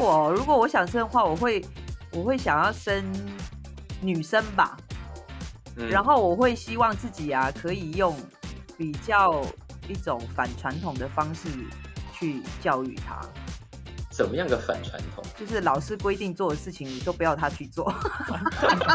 果如果我想生的话，我会我会想要生女生吧，嗯。然后我会希望自己啊可以用比较一种反传统的方式去教育他，怎么样个反传统？就是老师规定做的事情，你都不要他去做。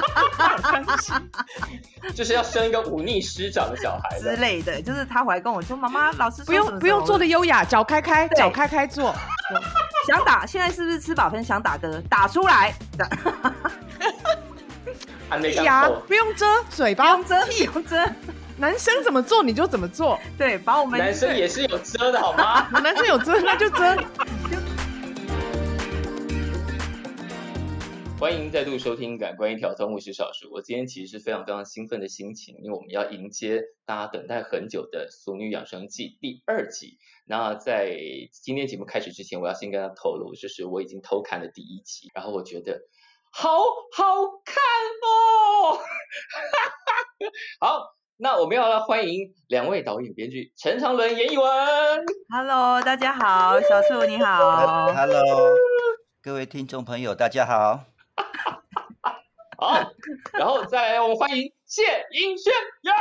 就是要生一个忤逆师长的小孩之的。类的，就是他回来跟我说：“妈妈，老师不用不用做的优雅，脚开开，对脚开开做。想打，现在是不是吃饱饭想打嗝？打出来，牙不用遮，嘴不巴用遮，不用遮，男生怎么做你就怎么做，对，把我们男生也是有遮的好吗？男生有遮那就遮。欢迎再度收听《感官一条通》，我是小叔。我今天其实是非常非常兴奋的心情，因为我们要迎接大家等待很久的《俗女养生记》第二集。那在今天节目开始之前，我要先跟大家透露，就是我已经偷看了第一集，然后我觉得好好看哦。好，那我们要来欢迎两位导演编剧陈长伦、严艺文。Hello，大家好，小树你好。Hello，各位听众朋友，大家好。好，然后再来我们欢迎谢盈萱。耶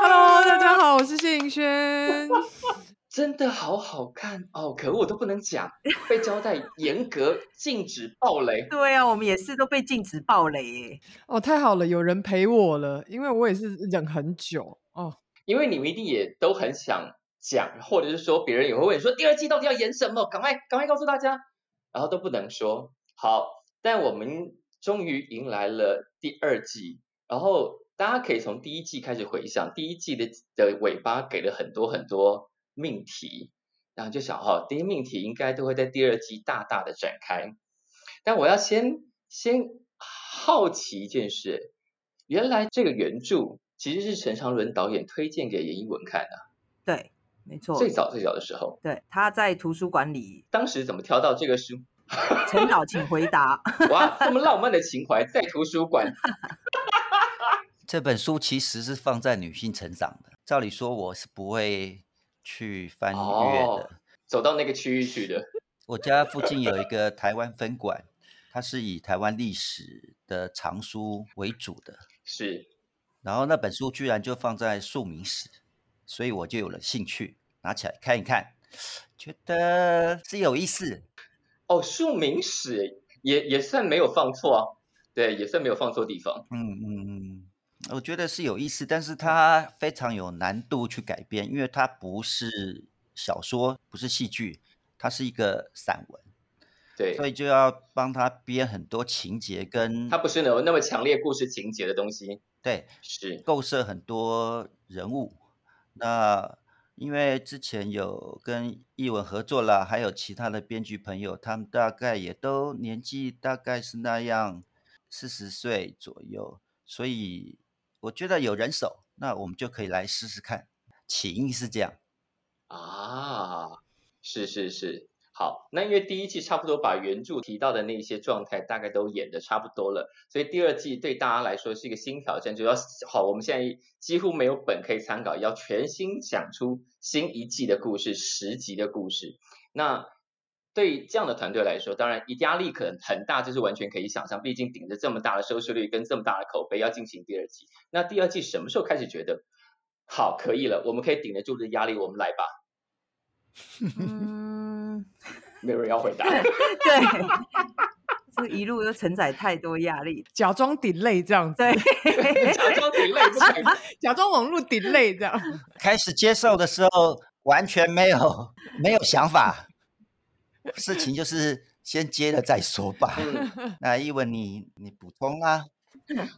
Hello，大家好，我是谢颖轩。真的好好看哦！可恶，我都不能讲，被交代严格禁止暴雷。对啊，我们也是都被禁止暴雷耶。哦，太好了，有人陪我了，因为我也是忍很久哦。因为你们一定也都很想讲，或者是说别人也会问你说第二季到底要演什么，赶快赶快告诉大家，然后都不能说。好，但我们终于迎来了第二季，然后大家可以从第一季开始回想，第一季的的尾巴给了很多很多命题，然后就想哈，这些命题应该都会在第二季大大的展开。但我要先先好奇一件事，原来这个原著其实是陈长伦导演推荐给严艺文看的，对，没错，最早最早的时候，对，他在图书馆里，当时怎么挑到这个书？陈导，请回答。哇，这么浪漫的情怀在图书馆，这本书其实是放在女性成长的，照理说我是不会去翻阅的。哦走到那个区域去的。我家附近有一个台湾分馆，它是以台湾历史的藏书为主的。是，然后那本书居然就放在庶民史，所以我就有了兴趣，拿起来看一看，觉得是有意思。哦，庶民史也也算没有放错啊，对，也算没有放错地方。嗯嗯嗯，我觉得是有意思，但是它非常有难度去改编，因为它不是小说，不是戏剧，它是一个散文，对，所以就要帮他编很多情节跟它不是有那么强烈故事情节的东西。对是，构设很多人物。那因为之前有跟译文合作了，还有其他的编剧朋友，他们大概也都年纪大概是那样四十岁左右，所以我觉得有人手，那我们就可以来试试看。起因是这样，啊，是是是，好，那因为第一季差不多把原著提到的那些状态大概都演的差不多了，所以第二季对大家来说是一个新挑战，就要好，我们现在几乎没有本可以参考，要全新讲出新一季的故事，十集的故事。那对这样的团队来说，当然压力可能很大，这是完全可以想象，毕竟顶着这么大的收视率跟这么大的口碑要进行第二季，那第二季什么时候开始觉得好可以了，我们可以顶得住这压力，我们来吧。嗯，没有人要回答。对，这 一路又承载太多压力。假装 delay 这样子，对，假装顶累。假装网络 delay 这样。开始接受的时候完全没有没有想法，事情就是先接了再说吧。嗯，那一文你你补充啊？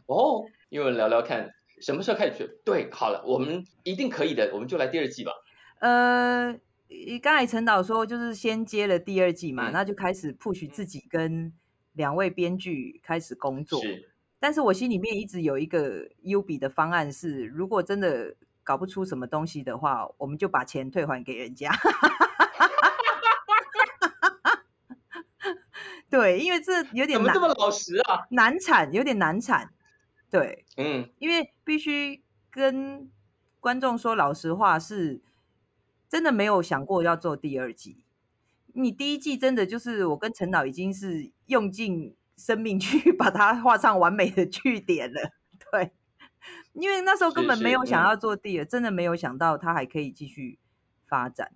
哦，一文聊聊看，什么时候开始觉得对？好了，我们一定可以的，我们就来第二季吧。呃，刚才陈导说就是先接了第二季嘛，嗯那就开始 push 自己跟两位编剧开始工作。是，但是我心里面一直有一个优比的方案是，如果真的搞不出什么东西的话，我们就把钱退还给人家。对，因为这有点难怎么这么老实啊？难产，有点难产。对，嗯，因为必须跟观众说老实话，是真的没有想过要做第二季。你第一季真的就是我跟陈导已经是用尽生命去 把它画上完美的句点了，对，因为那时候根本没有想要做第二，真的没有想到它还可以继续发展，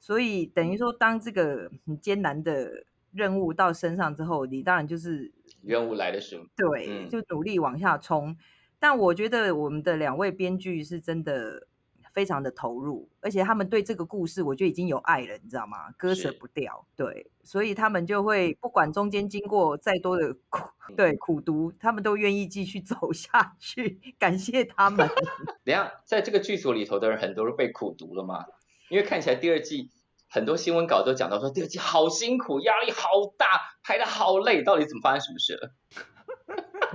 所以等于说当这个很艰难的任务到身上之后，你当然就是任务来的时候，对，就努力往下冲。但我觉得我们的两位编剧是真的非常的投入，而且他们对这个故事，我觉得已经有爱了，你知道吗？割舍不掉，对，所以他们就会不管中间经过再多的苦，对苦读，他们都愿意继续 走下去。感谢他们。等下，在这个剧组里头的人，很多都被苦读了吗？因为看起来第二季很多新闻稿都讲到说，第二季好辛苦，压力好大，拍的好累，到底怎么发生什么事了？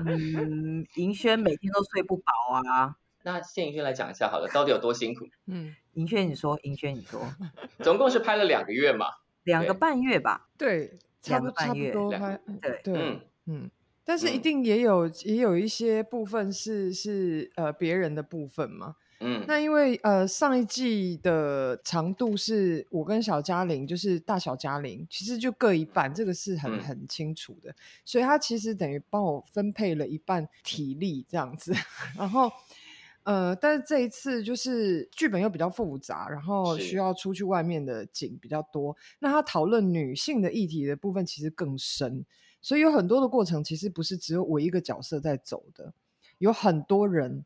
嗯，银轩每天都睡不饱啊。那谢银轩来讲一下好了，到底有多辛苦？嗯，银轩你说，银轩你说，总共是拍了两个月嘛？两个半月吧？对，两个半月。对对，嗯，但是一定也有也有一些部分是是呃别人的部分嘛。嗯，那因为呃上一季的长度是我跟小嘉玲，就是大小嘉玲，其实就各一半，这个是很很清楚的，所以他其实等于帮我分配了一半体力这样子，然后呃，但是这一次就是剧本又比较复杂，然后需要出去外面的景比较多，那他讨论女性的议题的部分其实更深，所以有很多的过程其实不是只有我一个角色在走的，有很多人。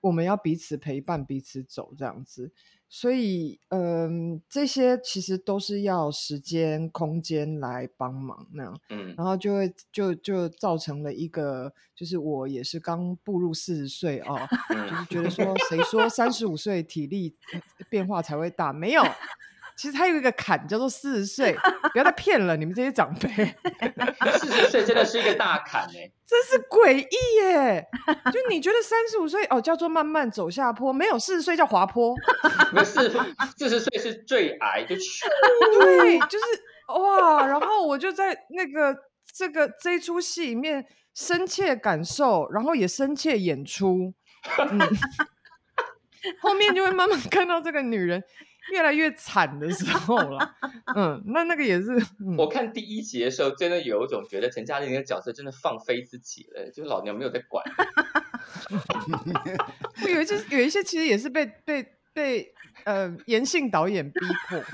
我们要彼此陪伴，彼此走这样子，所以，嗯，这些其实都是要时间、空间来帮忙那样，嗯，然后就会就就造成了一个，就是我也是刚步入四十岁哦，就是觉得 说，谁说三十五岁体力变化才会大？没有。其实他有一个坎叫做四十岁，不要再 骗了，你们这些长辈。四十岁真的是一个大坎哎，真是诡异耶！就你觉得三十五岁哦叫做慢慢走下坡，没有四十岁叫滑坡。没四四十岁是最矮，就对，就是哇！然后我就在那个这个这一出戏里面深切感受，然后也深切演出。嗯，后面就会慢慢看到这个女人。越来越惨的时候了，嗯，那那个也是。我看第一集的时候，真的有一种觉得陈嘉玲那个角色真的放飞自己了，就是老娘没有在管。有一些有一些其实也是被被被呃严信导演逼迫。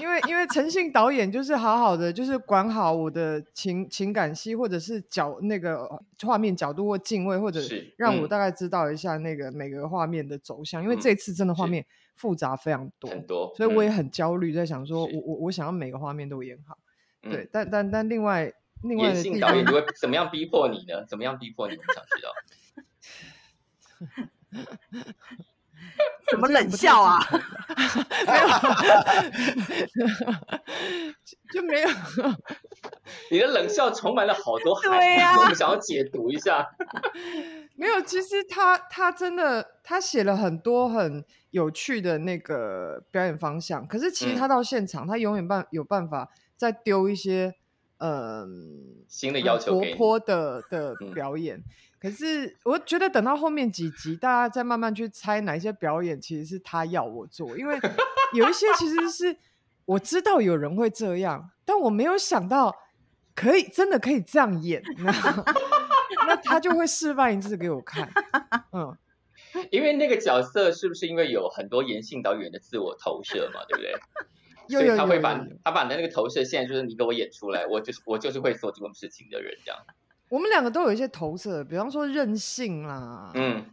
因为因为诚信导演就是好好的，就是管好我的情情感戏，或者是角那个画面角度或敬畏，或者让我大概知道一下那个每个画面的走向。因为这次真的画面复杂非常多，很多，所以我也很焦虑，在想说我我我想要每个画面都演好。对，但但但另外另外，严信导演就会怎么样逼迫你呢？怎么样逼迫你？我想知道。怎么冷笑啊？没有，就没有。你的冷笑充满了好多含义，我们想要解读一下。没有，其实他他真的他写了很多很有趣的那个表演方向，可是其实他到现场，他永远办有办法再丢一些嗯新的要求活泼的的表演。可是我觉得等到后面几集，大家再慢慢去猜哪一些表演其实是他要我做，因为有一些其实是我知道有人会这样，但我没有想到可以真的可以这样演，那他就会示范一次给我看。嗯，因为那个角色是不是因为有很多严性导演的自我投射嘛，对不对？所以他会把他把那个投射现在就是你给我演出来，我就是我就是会做这种事情的人这样。我们两个都有一些投射，比方说任性啦，嗯，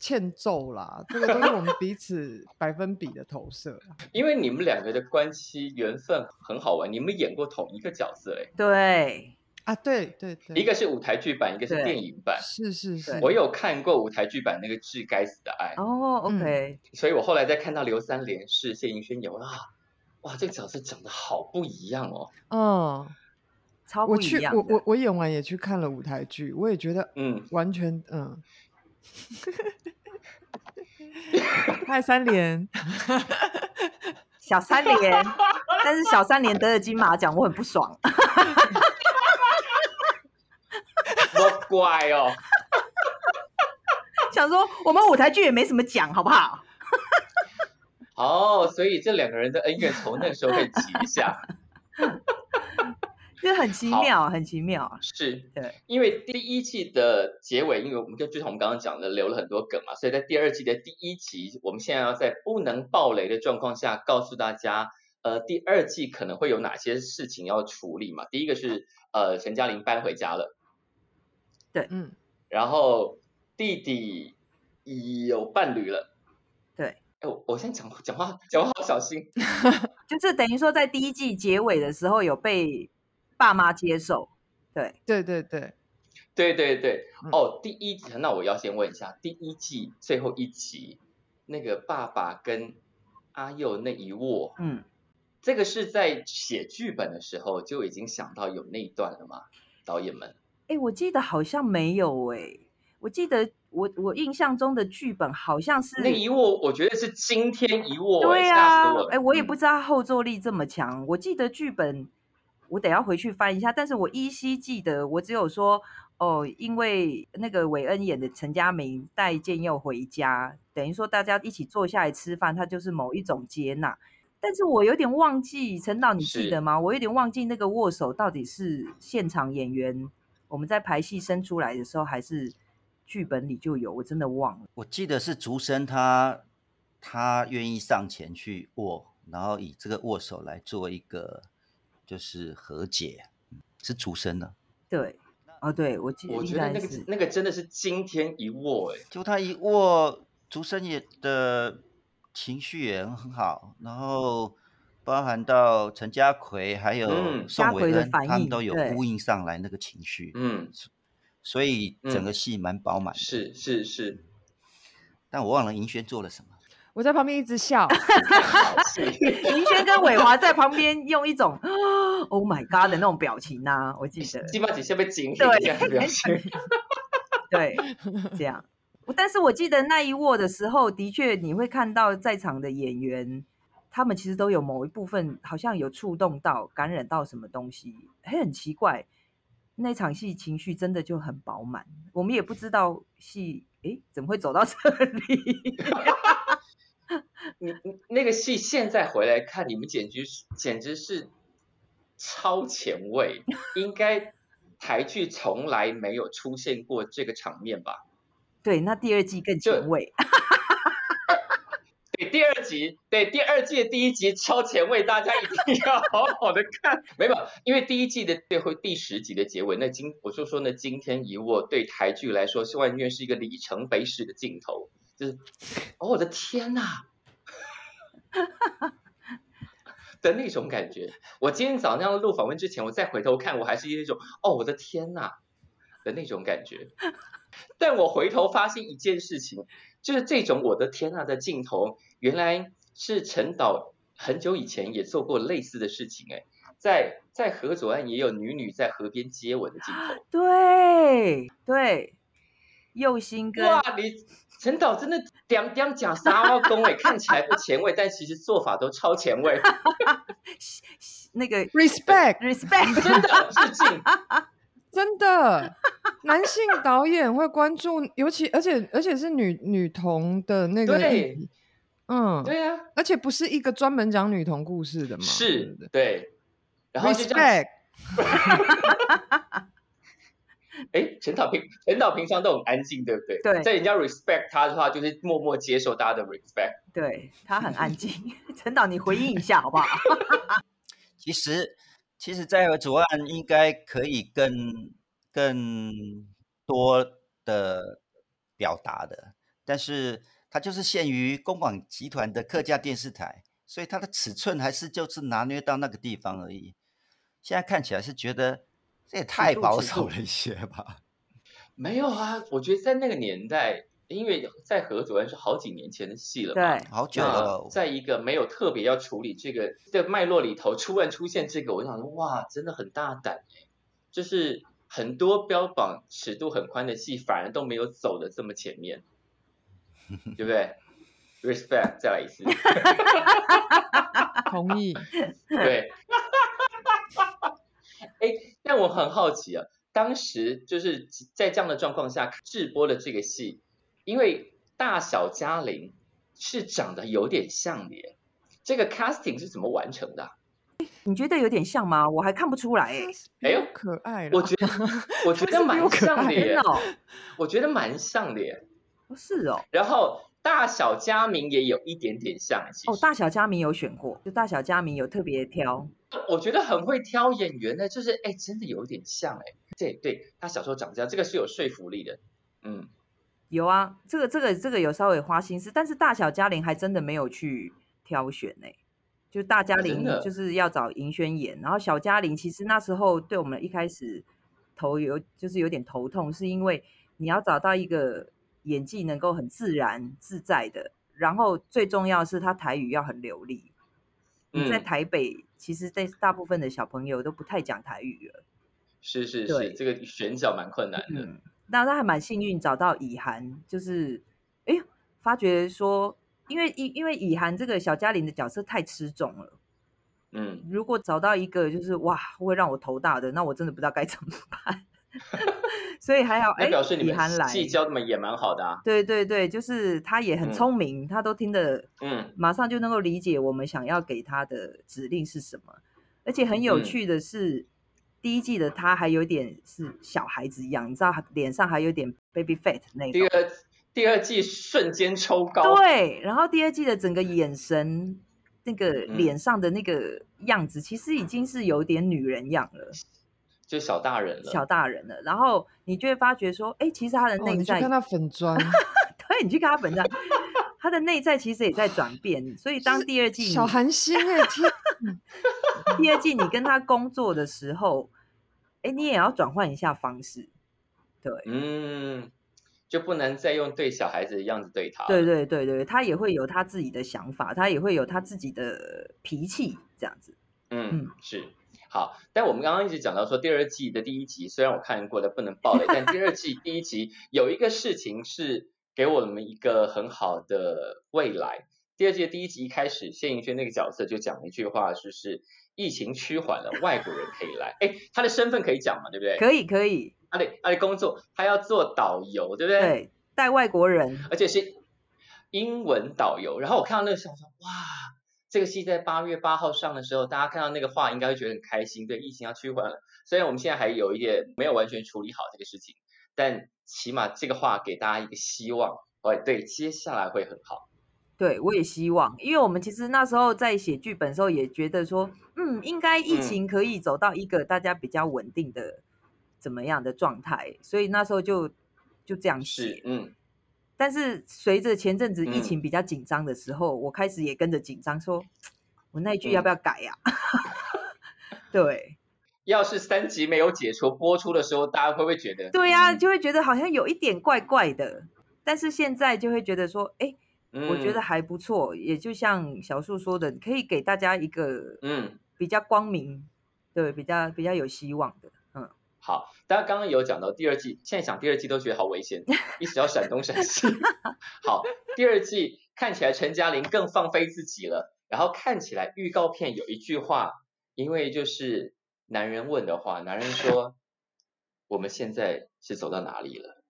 欠揍啦，这个都是我们彼此百分比的投射。因为你们两个的关系缘分很好玩，你们演过同一个角色哎。对啊，对对对，一个是舞台剧版，一个是电影版。是是是，我有看过舞台剧版那个《致该死的爱》。哦，OK。所以我后来再看到刘三连是谢盈萱演啊，哇，这个角色长得好不一样哦。嗯。我去，我我我演完也去看了舞台剧，我也觉得，嗯，完全，嗯，嗨三连，小三连，但是小三连得了金马奖，我很不爽，多乖哦，想说我们舞台剧也没什么奖，好不好？哦，所以这两个人的恩怨从那个时候会起一下。这很奇妙，很奇妙。是，对，因为第一季的结尾，因为我们就就像我们刚刚讲的，留了很多梗嘛，所以在第二季的第一集，我们现在要在不能爆雷的状况下，告诉大家，呃，第二季可能会有哪些事情要处理嘛。第一个是，呃，陈嘉玲搬回家了，对，嗯，然后弟弟有伴侣了，对，哎，我我先讲讲话，讲话好小心，就是等于说在第一季结尾的时候有被。爸妈接受，对对对对对对对哦，第一集那我要先问一下，第一季最后一集那个爸爸跟阿佑那一握，嗯，这个是在写剧本的时候就已经想到有那一段了吗？导演们？哎，我记得好像没有哎，我记得我我印象中的剧本好像是那一握，我觉得是惊天一握，对啊，哎，我也不知道后坐力这么强，我记得剧本。我得要回去翻一下，但是我依稀记得，我只有说哦，因为那个韦恩演的陈嘉明带建佑回家，等于说大家一起坐下来吃饭，他就是某一种接纳。但是我有点忘记，陈导你记得吗？我有点忘记那个握手到底是现场演员我们在排戏生出来的时候，还是剧本里就有，我真的忘了。我记得是竹生他他愿意上前去握，然后以这个握手来做一个。就是和解，是竹生的。对，哦，对，我记得，我觉得那个那个真的是惊天一握，哎，就他一握，竹生也的情绪也很好，然后包含到陈家奎还有宋伟恩，他们都有呼应上来那个情绪，嗯，所以整个戏蛮饱满。是是是，但我忘了银轩做了什么。我在旁边一直笑，银轩跟伟华在旁边用一种 “Oh my God” 的那种表情呐，我记得。基本上被惊醒这样表情。对，这样。但是我记得那一握的时候，的确你会看到在场的演员，他们其实都有某一部分好像有触动到、感染到什么东西，还很奇怪。那场戏情绪真的就很饱满，我们也不知道戏诶怎么会走到这里。你那个戏现在回来看，你们简直简直是超前卫，应该台剧从来没有出现过这个场面吧？对，那第二季更前卫。第二集，对第二季的第一集超前卫，大家一定要好好的看。没有，因为第一季的最后第十集的结尾，那今我就说呢，今天以我对台剧来说，是完全是一个里程碑式的镜头，就是哦，我的天呐！的那种感觉，我今天早上录访问之前，我再回头看，我还是一种哦，我的天呐的那种感觉。但我回头发现一件事情，就是这种我的天呐的镜头，原来是陈导很久以前也做过类似的事情。哎，在在河左岸也有女女在河边接吻的镜头。对对，右心跟哇你。陈导真的点点假沙拉工哎，看起来不前卫，但其实做法都超前卫。那个 respect respect 真的致敬，真的男性导演会关注，尤其而且而且是女女童的那个，嗯，对啊，而且不是一个专门讲女童故事的嘛，是，对，然后 respect。哎，陈导平陈导平常都很安静，对不对？对，在人家 respect 他的话，就是默默接受大家的 respect。对他很安静，陈导你回应一下好不好？其实，其实，在左岸应该可以更更多的表达的，但是它就是限于公广集团的客家电视台，所以它的尺寸还是就是拿捏到那个地方而已。现在看起来是觉得。这也太保守了一些吧？没有啊，我觉得在那个年代，因为在何主任是好几年前的戏了，对，好久了。在一个没有特别要处理这个的脉络里头，突然出现这个，我想说，哇，真的很大胆哎！就是很多标榜尺度很宽的戏，反而都没有走的这么前面，对不对？Respect，再来一次，同意，对。哎，但我很好奇啊，当时就是在这样的状况下直播的这个戏，因为大小嘉玲是长得有点像的。这个 casting 是怎么完成的？你觉得有点像吗？我还看不出来哎。哎呦，可爱！我觉得 我觉得蛮像的耶。我觉得蛮像的耶。是哦。然后大小佳明也有一点点像。哦，大小佳明有选过，就大小佳明有特别挑。我觉得很会挑演员的，就是哎，真的有点像哎。对对，他小时候长这样，这个是有说服力的。嗯，有啊，这个这个这个有稍微花心思，但是大小嘉玲还真的没有去挑选呢。就大嘉玲就是要找银轩演，然后小嘉玲其实那时候对我们一开始头有就是有点头痛，是因为你要找到一个演技能够很自然自在的，然后最重要是他台语要很流利。嗯在台北，其实在大部分的小朋友都不太讲台语了。是是是，这个选角蛮困难的。嗯那他还蛮幸运找到以涵，就是哎，发觉说，因为因因为以涵这个小嘉玲的角色太吃重了，嗯，如果找到一个就是哇会让我头大的，那我真的不知道该怎么办。所以还好，哎，表示你们戏教的嘛也蛮好的啊。对对对，就是他也很聪明，他都听得，嗯，马上就能够理解我们想要给他的指令是什么。而且很有趣的是。第一季的他还有点是小孩子一样，你知道，脸上还有点 baby fat 那种。第二第二季瞬间抽高。对，然后第二季的整个眼神，那个脸上的那个样子，其实已经是有点女人样了，就小大人了，小大人了。然后你就会发觉说，哎，其实他的内在，你看他粉妆，对，你去看他粉妆，他的内在其实也在转变。所以当第二季小韩星哎天。第二季你跟他工作的时候，哎，你也要转换一下方式，对，嗯，就不能再用对小孩子的样子对他。对对对对，他也会有他自己的想法，他也会有他自己的脾气，这样子。嗯，是好。但我们刚刚一直讲到说，第二季的第一集虽然我看过的不能爆雷，但第二季第一集 有一个事情是给我们一个很好的未来。第二季的第一集一开始，谢盈萱那个角色就讲了一句话，就是疫情趋缓了，外国人可以来。哎，他的身份可以讲嘛？对不对？可以，可以。他的他的工作，他要做导游，对不对？对，带外国人，而且是英文导游。然后我看到那个时候说，哇，这个戏在八月八号上的时候，大家看到那个话，应该会觉得很开心。对，疫情要趋缓了，虽然我们现在还有一点没有完全处理好这个事情，但起码这个话给大家一个希望，哎，对，接下来会很好。对，我也希望，因为我们其实那时候在写剧本的时候，也觉得说，嗯，应该疫情可以走到一个大家比较稳定的怎么样的状态，所以那时候就就这样写。嗯。但是随着前阵子疫情比较紧张的时候，我开始也跟着紧张，说我那一句要不要改呀？对。要是三集没有解除播出的时候，大家会不会觉得？对呀，就会觉得好像有一点怪怪的。但是现在就会觉得说，哎。我觉得还不错，也就像小树说的，可以给大家一个嗯比较光明，对，比较比较有希望的，嗯。好，大家刚刚有讲到第二季，现在想第二季都觉得好危险，一直要闪东闪西。好，第二季看起来陈嘉玲更放飞自己了，然后看起来预告片有一句话，因为就是男人问的话，男人说我们现在是走到哪里了？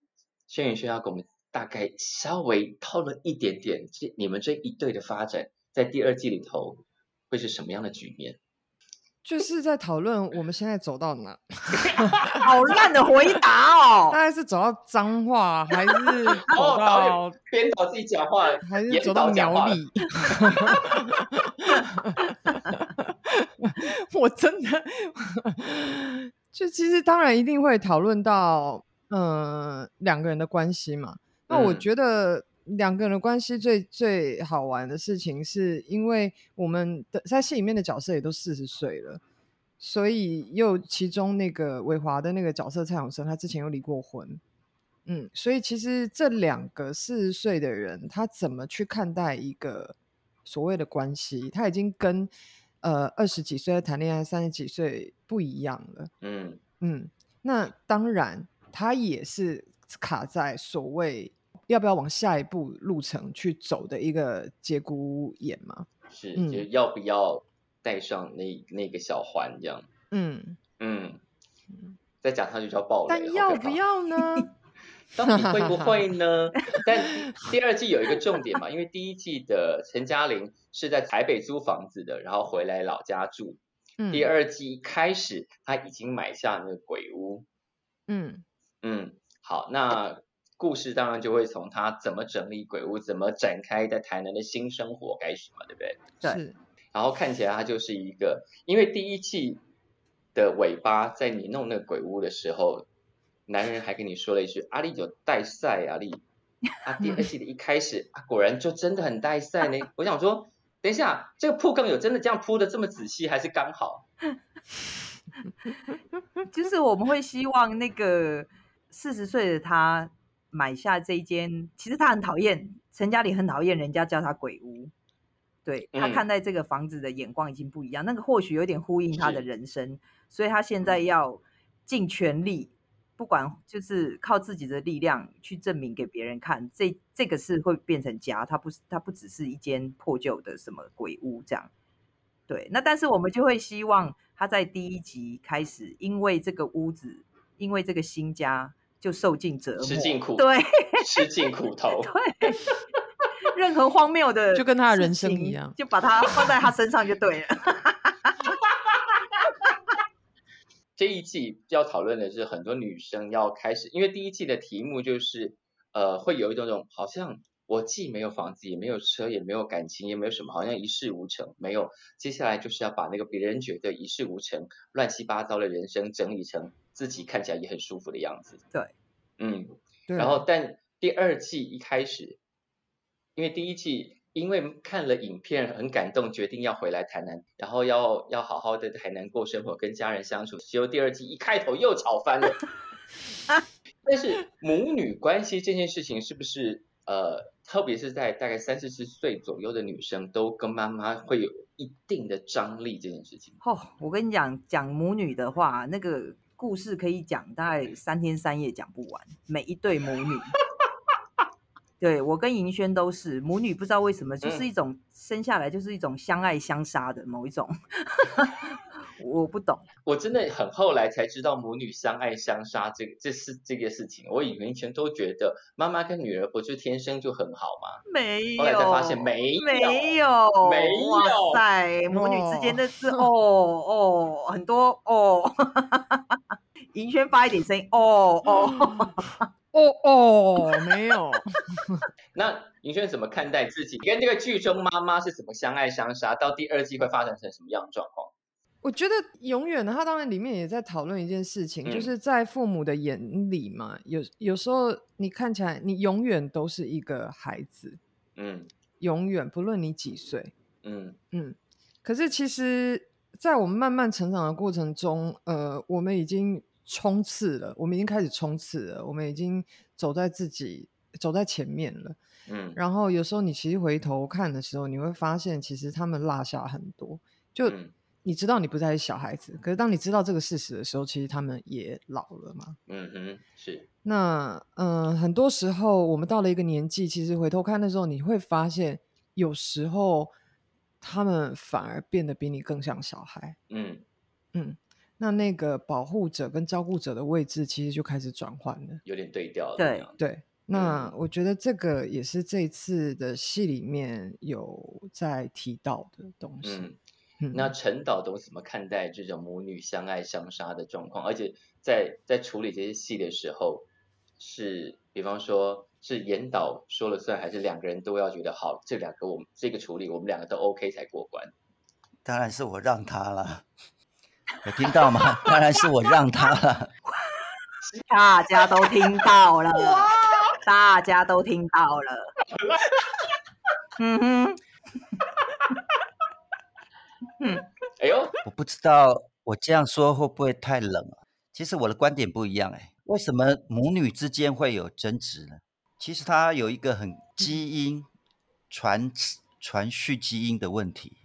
轩宇轩要给我们。大概稍微透了一点点，这你们这一对的发展，在第二季里头会是什么样的局面？就是在讨论我们现在走到哪？好烂的回答哦！大概是走到脏话，还是 走到编导自己讲话，还是走到苗栗？我真的，就其实当然一定会讨论到，嗯，两个人的关系嘛。那我觉得两个人的关系最最好玩的事情，是因为我们的在戏里面的角色也都四十岁了，所以又其中那个伟华的那个角色蔡永生，他之前又离过婚，嗯，所以其实这两个四十岁的人，他怎么去看待一个所谓的关系，他已经跟呃二十几岁谈恋爱、三十几岁不一样了，嗯嗯，那当然他也是卡在所谓。要不要往下一步路程去走的一个节骨眼吗？是，就要不要带上那那个小环这样？嗯嗯，再讲上去就要爆了。但要不要呢？到底会不会呢？但第二季有一个重点嘛，因为第一季的陈嘉玲是在台北租房子的，然后回来老家住。第二季一开始，他已经买下那个鬼屋。嗯嗯，好，那故事当然就会从他怎么整理鬼屋，怎么展开在台南的新生活开始嘛，对不对？对。然后看起来他就是一个，因为第一季的尾巴，在你弄那个鬼屋的时候，男人还跟你说了一句：“阿丽有带赛，阿丽。”啊，第二季的一开始，啊，果然就真的很带赛呢。我想说。等一下，这个铺更有真的这样铺的这么仔细，还是刚好？就是我们会希望那个四十岁的他买下这一间，其实他很讨厌陈家里，很讨厌人家叫他鬼屋。对他看待这个房子的眼光已经不一样，那个或许有点呼应他的人生，所以他现在要尽全力。不管就是靠自己的力量去证明给别人看，这这个是会变成家，他不是它不只是一间破旧的什么鬼屋这样。对，那但是我们就会希望他在第一集开始，因为这个屋子，因为这个新家就受尽折磨，吃尽苦，对，吃尽苦头，对，任何荒谬的就跟他的人生一样，就把它放在他身上就对了。这一季要讨论的是很多女生要开始，因为第一季的题目就是，呃，会有一种种好像我既没有房子，也没有车，也没有感情，也没有什么，好像一事无成。没有，接下来就是要把那个别人觉得一事无成、乱七八糟的人生整理成自己看起来也很舒服的样子。对，嗯，然后但第二季一开始，因为第一季。因为看了影片很感动，决定要回来台南，然后要要好好的台南过生活，跟家人相处。结果第二季一开头又吵翻了。但是母女关系这件事情是不是呃，特别是在大概三四十岁左右的女生，都跟妈妈会有一定的张力这件事情？哦，我跟你讲，讲母女的话，那个故事可以讲大概三天三夜讲不完，每一对母女。对我跟银轩都是母女，不知道为什么，就是一种生下来就是一种相爱相杀的某一种，我不懂。我真的很后来才知道母女相爱相杀这这是这个事情，我以前全都觉得妈妈跟女儿不就天生就很好吗？没有，后来才发现没有，没有，没有。哇塞，母女之间的是 哦哦很多哦，银轩发一点声音哦哦。哦 哦，没有。那银轩怎么看待自己跟这个剧中妈妈是怎么相爱相杀？到第二季会发展成什么样的状况？我觉得永远的，他当然里面也在讨论一件事情，就是在父母的眼里嘛，有有时候你看起来你永远都是一个孩子，嗯，永远不论你几岁，嗯嗯。可是其实，在我们慢慢成长的过程中，呃，我们已经。冲刺了，我们已经开始冲刺了，我们已经走在自己走在前面了。嗯，然后有时候你其实回头看的时候，你会发现其实他们落下很多。就你知道你不再是小孩子，可是当你知道这个事实的时候，其实他们也老了嘛。嗯哼，是。那嗯，很多时候我们到了一个年纪，其实回头看的时候，你会发现有时候他们反而变得比你更像小孩。嗯嗯。那那个保护者跟照顾者的位置其实就开始转换了，有点对调了。对对，那我觉得这个也是这次的戏里面有在提到的东西。嗯，那陈导都怎么看待这种母女相爱相杀的状况？而且在在处理这些戏的时候，是比方说是严导说了算，还是两个人都要觉得好？这两个我们这个处理，我们两个都 OK 才过关？当然是我让他了。有听到吗？当然是我让他了。大家都听到了，大家都听到了。嗯哼，嗯，哎呦，我不知道我这样说会不会太冷啊？其实我的观点不一样哎。为什么母女之间会有争执呢？其实它有一个很基因传传续基因的问题。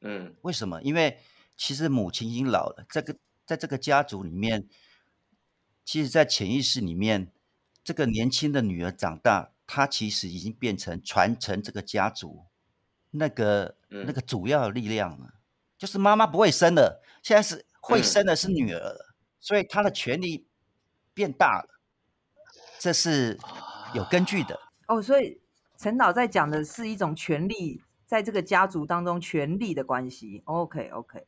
嗯，为什么？因为。其实母亲已经老了，这个在这个家族里面，其实，在潜意识里面，这个年轻的女儿长大，她其实已经变成传承这个家族那个那个主要的力量了。就是妈妈不会生了，现在是会生的是女儿，所以她的权利变大了。这是有根据的。哦，所以陈导在讲的是一种权利，在这个家族当中权力的关系。OK，OK，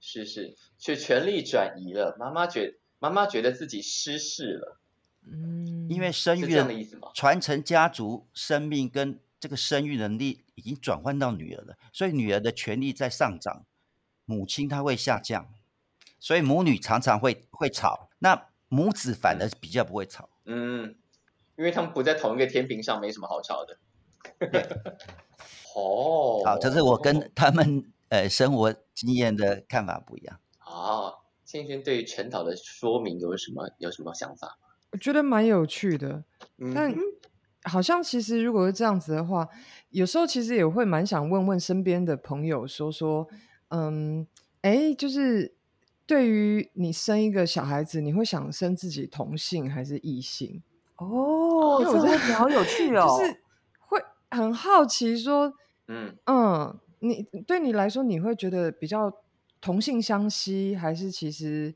是是，是权力转移了。妈妈觉妈妈觉得自己失势了。嗯，因为生育的传承家族生命跟这个生育能力已经转换到女儿了，所以女儿的权利在上涨，母亲她会下降，所以母女常常会会吵，那母子反而比较不会吵。嗯，因为他们不在同一个天平上，没什么好吵的。哦，好，这是我跟他们呃生活经验的看法不一样。哦，先生对陈导的说明有什么有什么想法？我觉得蛮有趣的，但好像其实如果是这样子的话，有时候其实也会蛮想问问身边的朋友，说说，嗯，哎，就是对于你生一个小孩子，你会想生自己同性还是异性？哦，这个问题好有趣哦，就是会很好奇说，嗯嗯，你对你来说，你会觉得比较同性相吸，还是其实？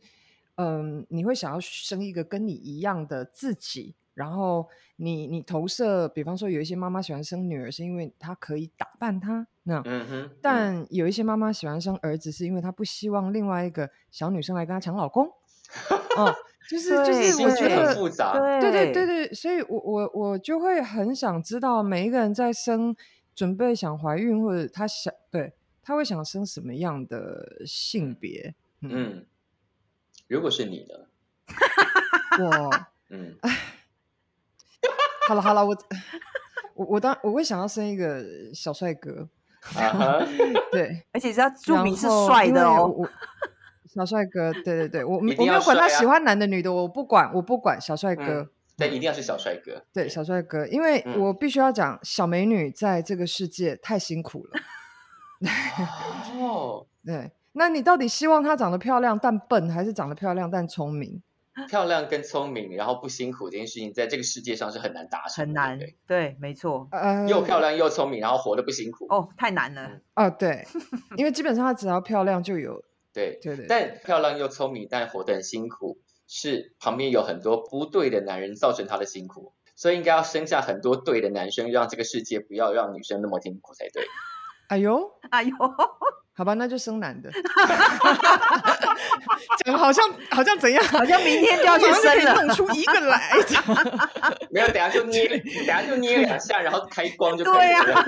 嗯，你会想要生一个跟你一样的自己，然后你你投射，比方说有一些妈妈喜欢生女儿，是因为她可以打扮她，那嗯哼，但有一些妈妈喜欢生儿子，是因为她不希望另外一个小女生来跟她抢老公。哦，就是就是，我觉得复杂，对对对对，所以我我我就会很想知道每一个人在生准备想怀孕或者她想对她会想生什么样的性别，嗯。如果是你呢？我嗯，好了好了，我我我当我会想要生一个小帅哥，对，而且是要注明是帅的哦，小帅哥，对对对，我我没有管他喜欢男的女的，我不管我不管小帅哥，但一定要是小帅哥，对小帅哥，因为我必须要讲小美女在这个世界太辛苦了，哦，对。那你到底希望她长得漂亮但笨，还是长得漂亮但聪明？漂亮跟聪明，然后不辛苦这件事情，在这个世界上是很难达成。很难，对，没错。呃，又漂亮又聪明，然后活得不辛苦。哦，太难了。哦，对，因为基本上她只要漂亮就有。对对对。但漂亮又聪明，但活得很辛苦，是旁边有很多不对的男人造成他的辛苦，所以应该要生下很多对的男生，让这个世界不要让女生那么辛苦才对。哎呦，哎呦。好吧，那就生男的。讲好像好像怎样？好像明天就要去生了，弄出一个来。没有，等下就捏，等下就捏两下，然后开光就可以了。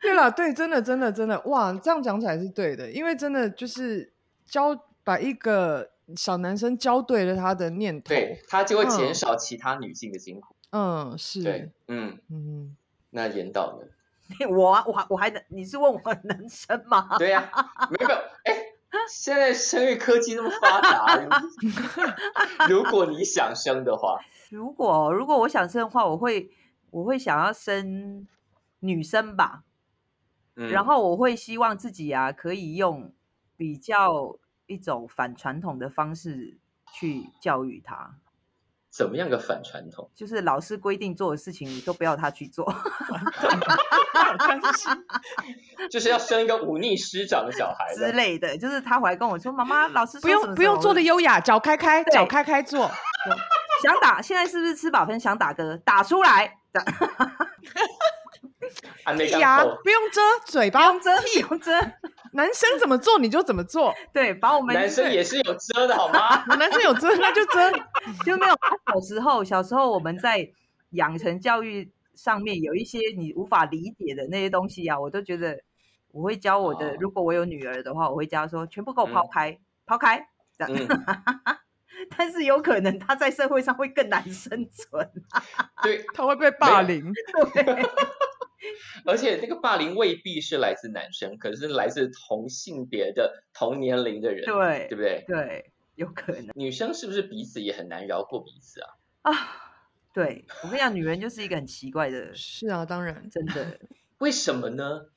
对了，对，真的，真的，真的，哇，这样讲起来是对的，因为真的就是教把一个小男生教对了他的念头，对他就会减少其他女性的辛苦。嗯，是，对，嗯嗯，那严导呢？我啊，我还我还能，你是问我能生吗？对呀，没有，哎，现在生育科技那么发达，如果你想生的话，如果如果我想生的话，我会我会想要生女生吧，然后我会希望自己啊可以用比较一种反传统的方式去教育她。怎么样个反传统？就是老师规定做的事情，你都不要他去做。就是要生一个忤逆师长的小孩之类的。就是他回来跟我说：“妈妈，老师不用不用做的优雅，脚开开，脚开开做。想打，现在是不是吃饱分想打嗝？打出来。牙不用遮，嘴巴不用遮。” 男生怎么做你就怎么做，对，把我们男生也是有遮的好吗？男生有遮那就遮，就没有。小时候，小时候我们在养成教育上面有一些你无法理解的那些东西啊，我都觉得我会教我的。如果我有女儿的话，我会教说全部给我抛开，抛开这样。但是有可能他在社会上会更难生存，对，他会被霸凌。而且这个霸凌未必是来自男生，可是来自同性别的同年龄的人，对，对不对？对，有可能。女生是不是彼此也很难饶过彼此啊？啊，对，我跟你讲，女人就是一个很奇怪的。是啊，当然，真的。为什么呢？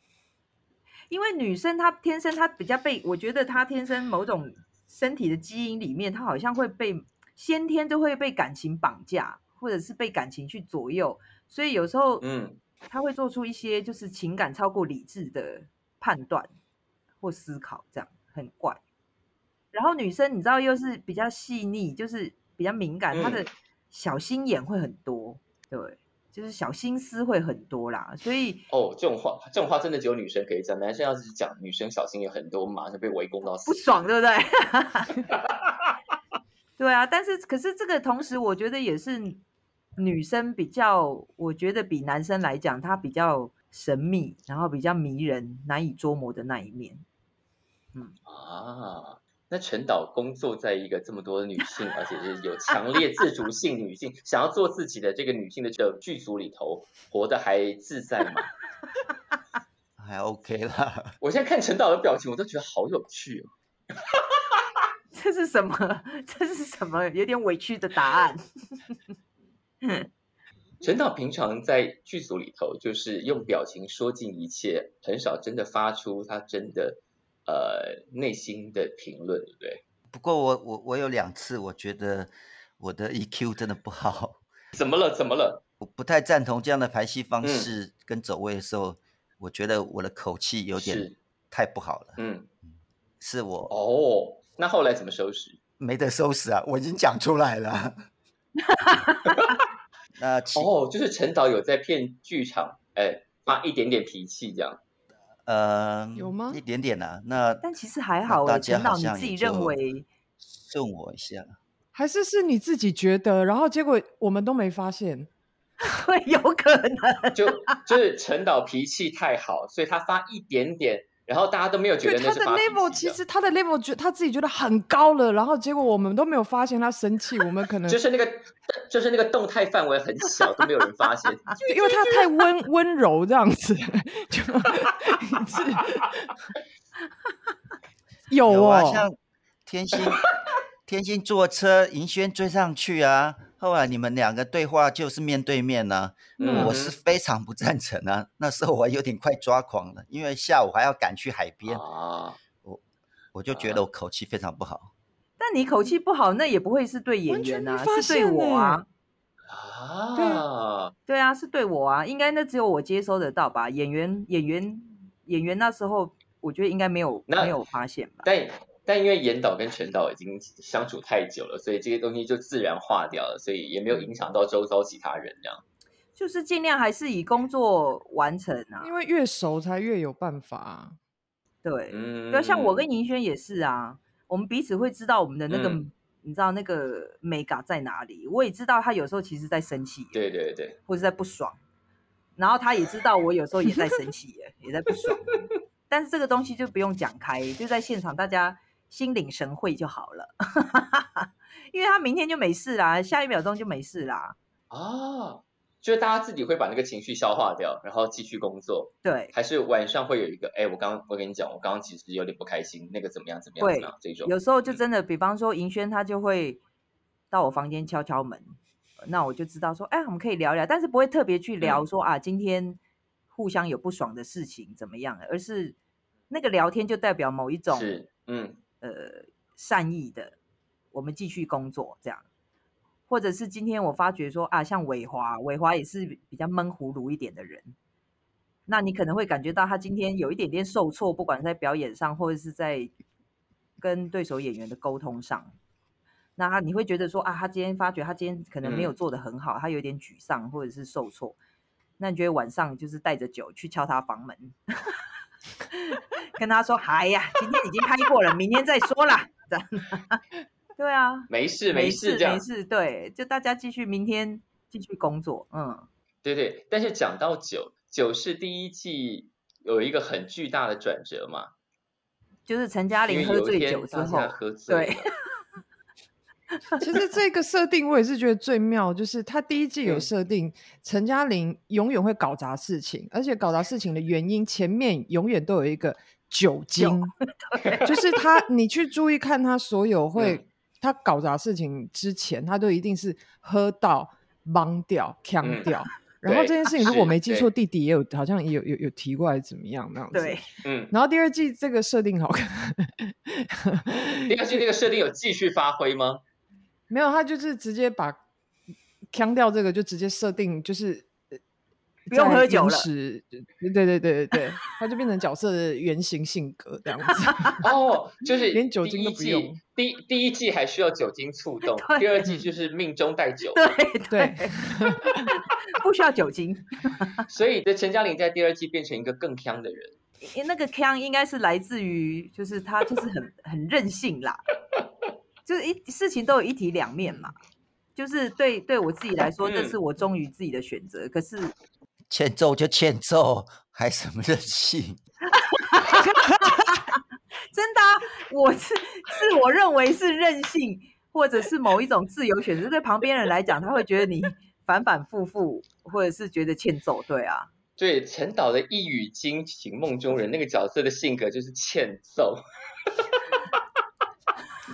因为女生她天生她比较被，我觉得她天生某种身体的基因里面，她好像会被先天就会被感情绑架，或者是被感情去左右，所以有时候，嗯。他会做出一些就是情感超过理智的判断或思考，这样很怪。然后女生你知道又是比较细腻，就是比较敏感，她的小心眼会很多，对，就是小心思会很多啦。所以哦，这种话这种话真的只有女生可以讲，男生要是讲女生小心眼很多，马上被围攻到死，不爽，对不对？对啊，但是可是这个同时，我觉得也是女生比较，我觉得比男生来讲，她比较神秘，然后比较迷人、难以捉摸的那一面。嗯啊，那陈导工作在一个这么多女性，而且是有强烈自主性女性，想要做自己的这个女性的这个剧组里头，活得还自在吗？还 OK 啦。我现在看陈导的表情，我都觉得好有趣哦。这是什么？这是什么？有点委屈的答案。陈导平常在剧组里头，就是用表情说尽一切，很少真的发出他真的呃内心的评论，对不对？不过我我我有两次，我觉得我的 EQ 真的不好。怎么了？怎么了？我不太赞同这样的排戏方式跟走位的时候，我觉得我的口气有点太不好了。嗯，是我哦。那后来怎么收拾？没得收拾啊！我已经讲出来了。那哦，就是陈导有在骗剧场，哎，发一点点脾气这样。呃，有吗？一点点啊。那但其实还好哎，陈导你自己认为顺我一下，还是是你自己觉得，然后结果我们都没发现，会 有可能就就是陈导脾气太好，所以他发一点点。然后大家都没有觉得那是他的 level，其实他的 level 觉他自己觉得很高了，然后结果我们都没有发现他生气，我们可能 就是那个就是那个动态范围很小，都没有人发现，因为他太温温柔这样子，就 有啊，像天心天心坐车，银轩追上去啊。后来你们两个对话就是面对面呢，我是非常不赞成啊。那时候我有点快抓狂了，因为下午还要赶去海边啊，我我就觉得我口气非常不好。但你口气不好，那也不会是对演员啊，是对我啊。啊，对啊，是对我啊，应该那只有我接收得到吧？演员演员演员那时候，我觉得应该没有没有发现吧？对。但因为严导跟陈导已经相处太久了，所以这些东西就自然化掉了，所以也没有影响到周遭其他人。这样就是尽量还是以工作完成啊，因为越熟才越有办法。对，就像我跟银轩也是啊，我们彼此会知道我们的那个，你知道那个美感在哪里。我也知道他有时候其实在生气，对对对，或者在不爽。然后他也知道我有时候也在生气，也在不爽。但是这个东西就不用讲开，就在现场大家。心领神会就好了，因为他明天就没事啦，下一秒钟就没事啦。啊，就是大家自己会把那个情绪消化掉，然后继续工作。对，还是晚上会有一个，哎，我刚我跟你讲，我刚刚其实有点不开心，那个怎么样怎么样怎么样这种。有时候就真的，比方说银轩他就会到我房间敲敲门，那我就知道说，哎，我们可以聊聊，但是不会特别去聊说啊，今天互相有不爽的事情怎么样，而是那个聊天就代表某一种，是嗯。呃，善意的，我们继续工作这样，或者是今天我发觉说啊，像伟华，伟华也是比较闷葫芦一点的人，那你可能会感觉到他今天有一点点受挫，不管在表演上，或者是在跟对手演员的沟通上，那他你会觉得说啊，他今天发觉他今天可能没有做的很好，他有点沮丧或者是受挫，那你觉得晚上就是带着酒去敲他房门？跟他说：“哎呀，今天已经拍过了，明天再说啦。对啊，没事没事没事，对，就大家继续明天继续工作。嗯，对对。但是讲到酒，酒是第一季有一个很巨大的转折嘛，就是陈嘉玲喝醉酒之后，对。其实这个设定我也是觉得最妙，就是他第一季有设定陈嘉玲永远会搞砸事情，而且搞砸事情的原因前面永远都有一个。酒精，就是他，你去注意看他所有会他搞砸事情之前，他都一定是喝到懵掉、呛掉。然后这件事情如果没记错，弟弟也有好像也有有有提过来怎么样那样子。对，嗯。然后第二季这个设定好看，第二季那个设定有继续发挥吗？没有，他就是直接把腔调这个就直接设定就是。不用喝酒了。对对对对对，他就变成角色的原型性格这样子。哦，就是 连酒精都不用。第第一季还需要酒精触动，第二季就是命中带酒。对对，不需要酒精。所以，这陈嘉玲在第二季变成一个更腔的人。那个腔应该是来自于，就是他就是很很任性啦，就是一事情都有一体两面嘛。就是对对我自己来说，这是我忠于自己的选择。可是欠揍就欠揍，还什么任性？真的，我是是我认为是任性，或者是某一种自由选择。对旁边人来讲，他会觉得你反反复复，或者是觉得欠揍。对啊。对陈导的一语惊醒梦中人那个角色的性格就是欠揍，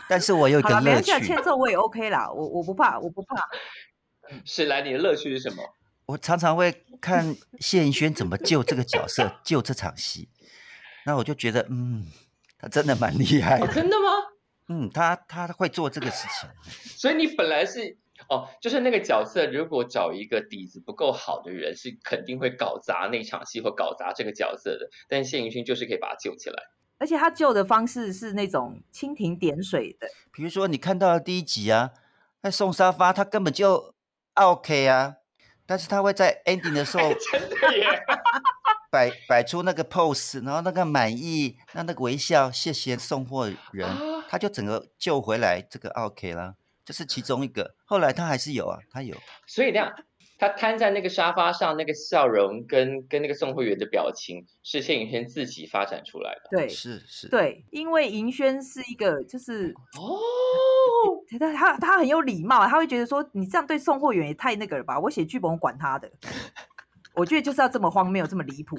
但是我有一个乐趣，欠揍我也 OK 啦，我我不怕，我不怕。是来，你的乐趣是什么？我常常会看谢盈萱怎么救这个角色，救这场戏，那我就觉得，嗯，他真的蛮厉害的。真的吗？嗯，他他会做这个事情。所以你本来是。哦，就是那个角色，如果找一个底子不够好的人，是肯定会搞砸那场戏或搞砸这个角色的。但谢盈萱就是可以把他救起来，而且他救的方式是那种蜻蜓点水的。比如说你看到的第一集啊，那送沙发他根本就 OK 啊，但是他会在 ending 的时候 真的耶，摆摆出那个 pose，然后那个满意，那那个微笑，谢谢送货人，他就整个救回来这个 OK 了。这是其中一个，后来他还是有啊，他有。所以那样，他瘫在那个沙发上，那个笑容跟跟那个送货员的表情，是谢盈萱自己发展出来的。对，是是。对，因为盈萱是一个，就是哦，他他他很有礼貌，他会觉得说，你这样对送货员也太那个了吧？我写剧本我管他的，我觉得就是要这么荒谬，这么离谱。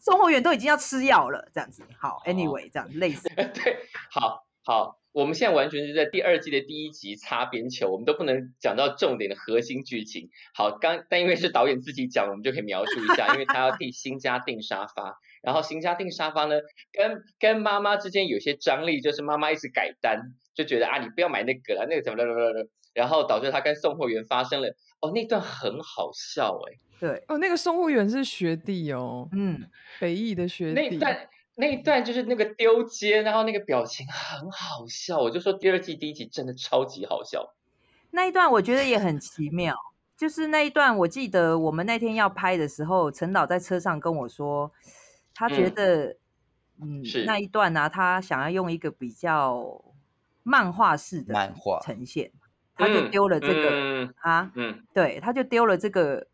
送货员都已经要吃药了，这样子。好，Anyway，这样类似。对，好好。我们现在完全是在第二季的第一集擦边球，我们都不能讲到重点的核心剧情。好，刚但因为是导演自己讲，我们就可以描述一下，因为他要替新家订沙发，然后新家订沙发呢，跟跟妈妈之间有些张力，就是妈妈一直改单，就觉得啊你不要买那个了，那个怎么了了了，然后导致他跟送货员发生了，哦那段很好笑哎，对，哦那个送货员是学弟哦，嗯，北艺的学弟。那一段就是那个丢接，然后那个表情很好笑，我就说第二季第一集真的超级好笑。那一段我觉得也很奇妙，就是那一段我记得我们那天要拍的时候，陈导在车上跟我说，他觉得嗯是那一段呢，他想要用一个比较漫画式的漫画呈现，他就丢了这个嗯啊，嗯，对，他就丢了这个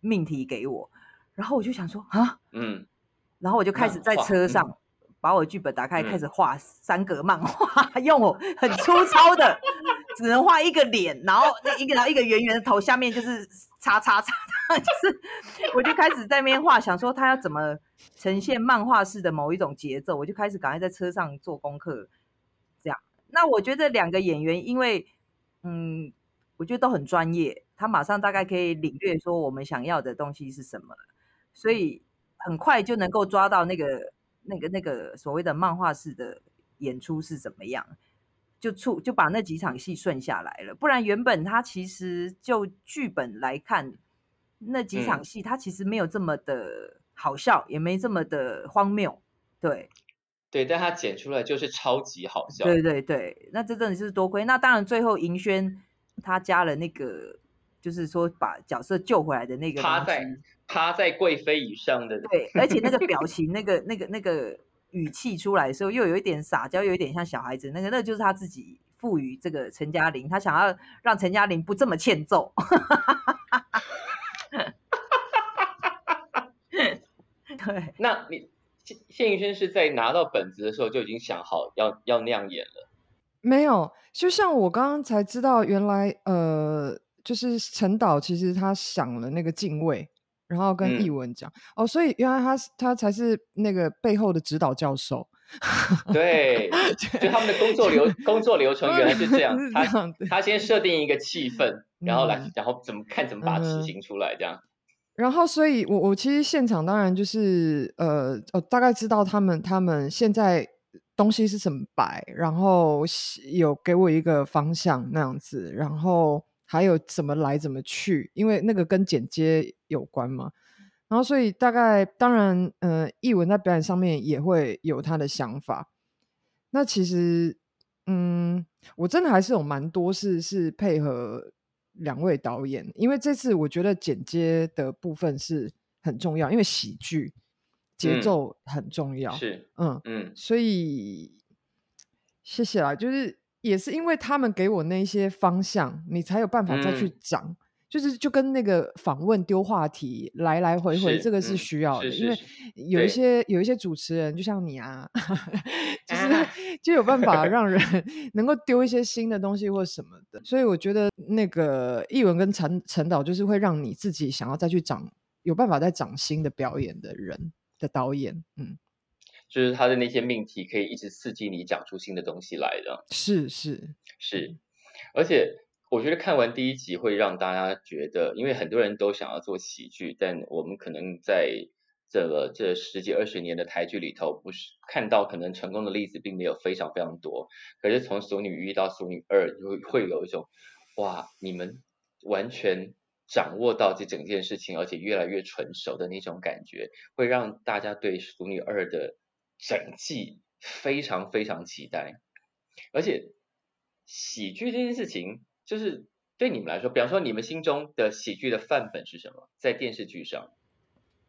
命题给我，然后我就想说啊，嗯。然后我就开始在车上把我剧本打开，开始画三格漫画，用我很粗糙的，只能画一个脸，然后那一个然后一个圆圆的头，下面就是叉叉叉，就是我就开始在那边画，想说他要怎么呈现漫画式的某一种节奏，我就开始赶快在车上做功课，这样。那我觉得两个演员，因为嗯，我觉得都很专业，他马上大概可以领略说我们想要的东西是什么，所以。很快就能够抓到那个、那个、那个所谓的漫画式的演出是怎么样，就出就把那几场戏顺下来了。不然原本他其实就剧本来看，那几场戏他其实没有这么的好笑，也没这么的荒谬。对，对，但他剪出来就是超级好笑。对对对，那这真的是多亏。那当然最后银轩他加了那个，就是说把角色救回来的那个趴在。趴在贵妃以上的对，而且那个表 情、那个、那个、那个语气出来的时候，又有一点撒娇，有一点像小孩子。那个，那就是他自己赋予这个陈嘉玲，他想要让陈嘉玲不这么欠揍。对，那你谢谢宇轩是在拿到本子的时候就已经想好要要那样演了？没有，就像我刚刚才知道，原来呃，就是陈导其实他想了那个敬畏。然后跟译文讲哦，所以原来他他才是那个背后的指导教授。对，就他们的工作流工作流程原来是这样。他他先设定一个气氛，然后来，然后怎么看怎么把它执行出来这样。然后，所以我我其实现场当然就是呃呃，大概知道他们他们现在东西是怎么摆，然后有给我一个方向那样子，然后。还有怎么来怎么去，因为那个跟剪接有关嘛。然后所以大概当然，呃，译文在表演上面也会有他的想法。那其实，嗯，我真的还是有蛮多事是配合两位导演，因为这次我觉得剪接的部分是很重要，因为喜剧节奏很重要。是，嗯嗯，所以谢谢啦，就是也是因为他们给我那些方向，你才有办法再去长。就是就跟那个访问丢话题来来回回，这个是需要的，因为有一些有一些主持人，就像你啊，就是 就有办法让人 能够丢一些新的东西或什么的。所以我觉得那个译文跟陈陈导就是会让你自己想要再去找有办法再长新的表演的人的导演，嗯，就是他的那些命题可以一直刺激你讲出新的东西来的，是是是，而且。我觉得看完第一集会让大家觉得，因为很多人都想要做喜剧，但我们可能在这个这十几二十年的台剧里头，不是看到可能成功的例子并没有非常非常多。可是从《俗女一》到《俗女二》，就会有一种哇，你们完全掌握到这整件事情，而且越来越纯熟的那种感觉，会让大家对《熟女二》的整季非常非常期待。而且喜剧这件事情。就是对你们来说，比方说你们心中的喜剧的范本是什么？在电视剧上，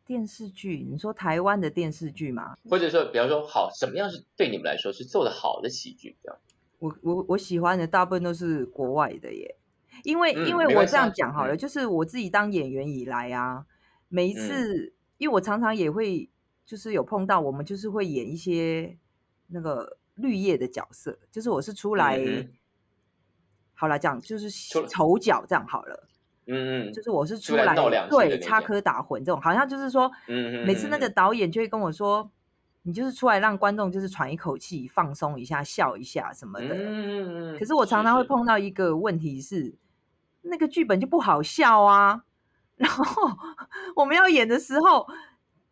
电视剧，你说台湾的电视剧吗？或者说，比方说，好，什么样是对你们来说是做的好的喜剧？这样，我我我喜欢的大部分都是国外的耶，因为因为我这样讲好了，就是我自己当演员以来啊，每一次，因为我常常也会就是有碰到，我们就是会演一些那个绿叶的角色，就是我是出来。好了，讲就是丑角这样好了，嗯嗯，就是我是出来对插科打诨这种，好像就是说，嗯嗯，每次那个导演就会跟我说，你就是出来让观众就是喘一口气，放松一下，笑一下什么的，嗯嗯嗯。可是我常常会碰到一个问题是，那个剧本就不好笑啊，然后 我们要演的时候，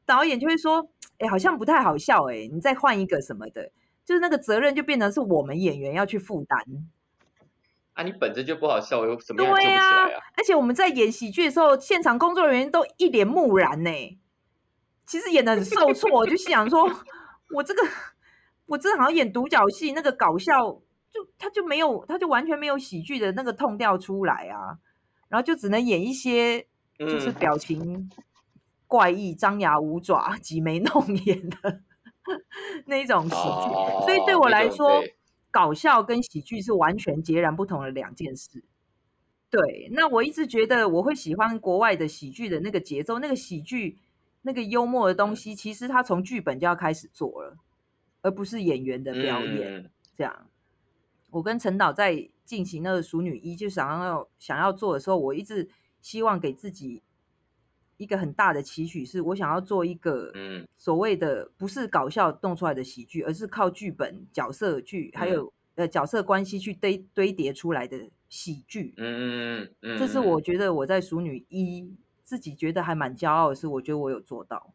导演就会说，哎，好像不太好笑，哎，你再换一个什么的，就是那个责任就变成是我们演员要去负担。啊，你本身就不好笑，有什么样救不起来啊？而且我们在演喜剧的时候，现场工作人员都一脸木然呢。其实演的很受挫，我就心想说，我这个我真的好像演独角戏，那个搞笑就他就没有，他就完全没有喜剧的那个痛调出来啊。然后就只能演一些就是表情怪异、张牙舞爪、挤眉弄眼的 那种喜剧，所以对我来说。搞笑跟喜剧是完全截然不同的两件事。对，那我一直觉得我会喜欢国外的喜剧的那个节奏，那个喜剧那个幽默的东西，其实他从剧本就要开始做了，而不是演员的表演。这样，我跟陈导在进行那个《熟女一》就想要想要做的时候，我一直希望给自己。一个很大的期许是我想要做一个，嗯，所谓的不是搞笑弄出来的喜剧，而是靠剧本、角色剧还有呃角色关系去堆堆叠出来的喜剧。嗯嗯嗯，这是我觉得我在《熟女一》自己觉得还蛮骄傲的是，我觉得我有做到。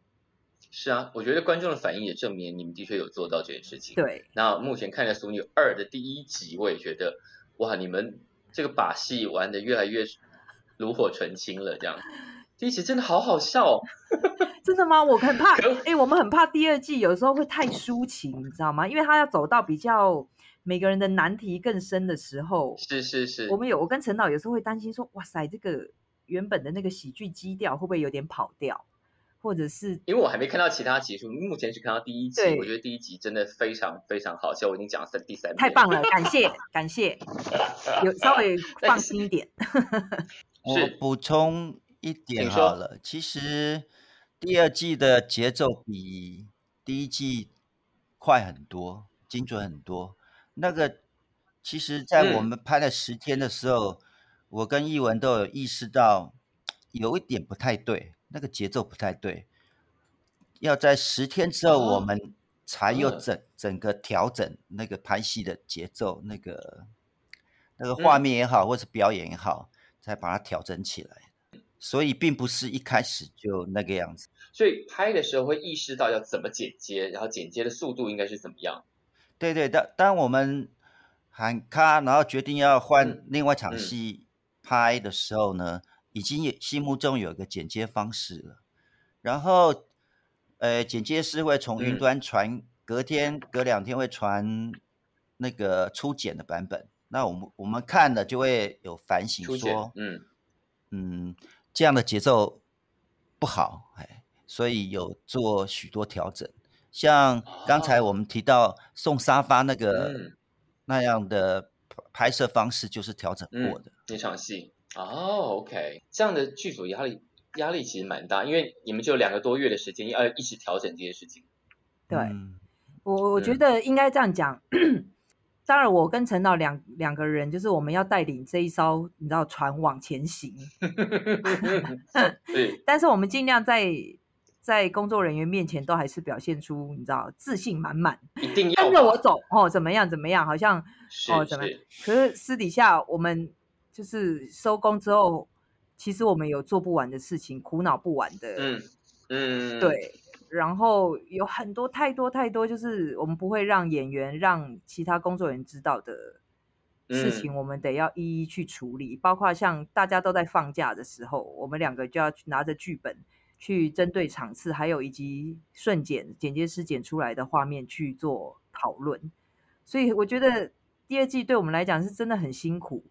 是啊，我觉得观众的反应也证明你们的确有做到这件事情。对。那目前看了《熟女二》的第一集，我也觉得哇，你们这个把戏玩的越来越炉火纯青了，这样。第一集真的好好笑哦！真的吗？我很怕，哎，我们很怕第二季有时候会太抒情，你知道吗？因为他要走到比较每个人的难题更深的时候，是是是。我们有我跟陈导有时候会担心说，哇塞，这个原本的那个喜剧基调会不会有点跑掉？或者是因为我还没看到其他集数，目前只看到第一集，我觉得第一集真的非常非常好笑。我已经讲了三第三，太棒了，感谢感谢，有稍微放心一点。我补充。一点好了，其实第二季的节奏比第一季快很多，精准很多。那个其实，在我们拍了十天的时候，我跟艺文都有意识到有一点不太对，那个节奏不太对。要在十天之后，我们才有整整个调整那个拍戏的节奏，那个那个画面也好，或是表演也好，才把它调整起来。所以并不是一开始就那个样子。所以拍的时候会意识到要怎么剪接，然后剪接的速度应该是怎么样。对对，当当我们喊咔，然后决定要换另外一场戏拍的时候呢，已经也心目中有一个剪接方式了。然后，呃，剪接师会从云端传，隔天、隔两天会传那个初剪的版本。那我们我们看了就会有反省，说，嗯嗯，这样的节奏不好，哎，所以有做许多调整。像刚才我们提到送沙发那个那样的拍摄方式，就是调整过的那场戏。哦，OK，这样的剧组压力压力其实蛮大，因为你们就两个多月的时间要一直调整这些事情。对，我我觉得应该这样讲。当然，我跟陈导两两个人，就是我们要带领这一艘你知道船往前行。对，但是我们尽量在在工作人员面前都还是表现出你知道自信满满，一定要跟着我走哦，怎么样怎么样，好像哦怎么样？可是私底下我们就是收工之后，其实我们有做不完的事情，苦恼不完的。嗯嗯，对。然后有很多太多太多，就是我们不会让演员、让其他工作人员知道的事情，我们得要一一去处理。包括像大家都在放假的时候，我们两个就要拿着剧本去针对场次，还有以及瞬剪剪接师剪出来的画面去做讨论。所以我觉得第二季对我们来讲是真的很辛苦。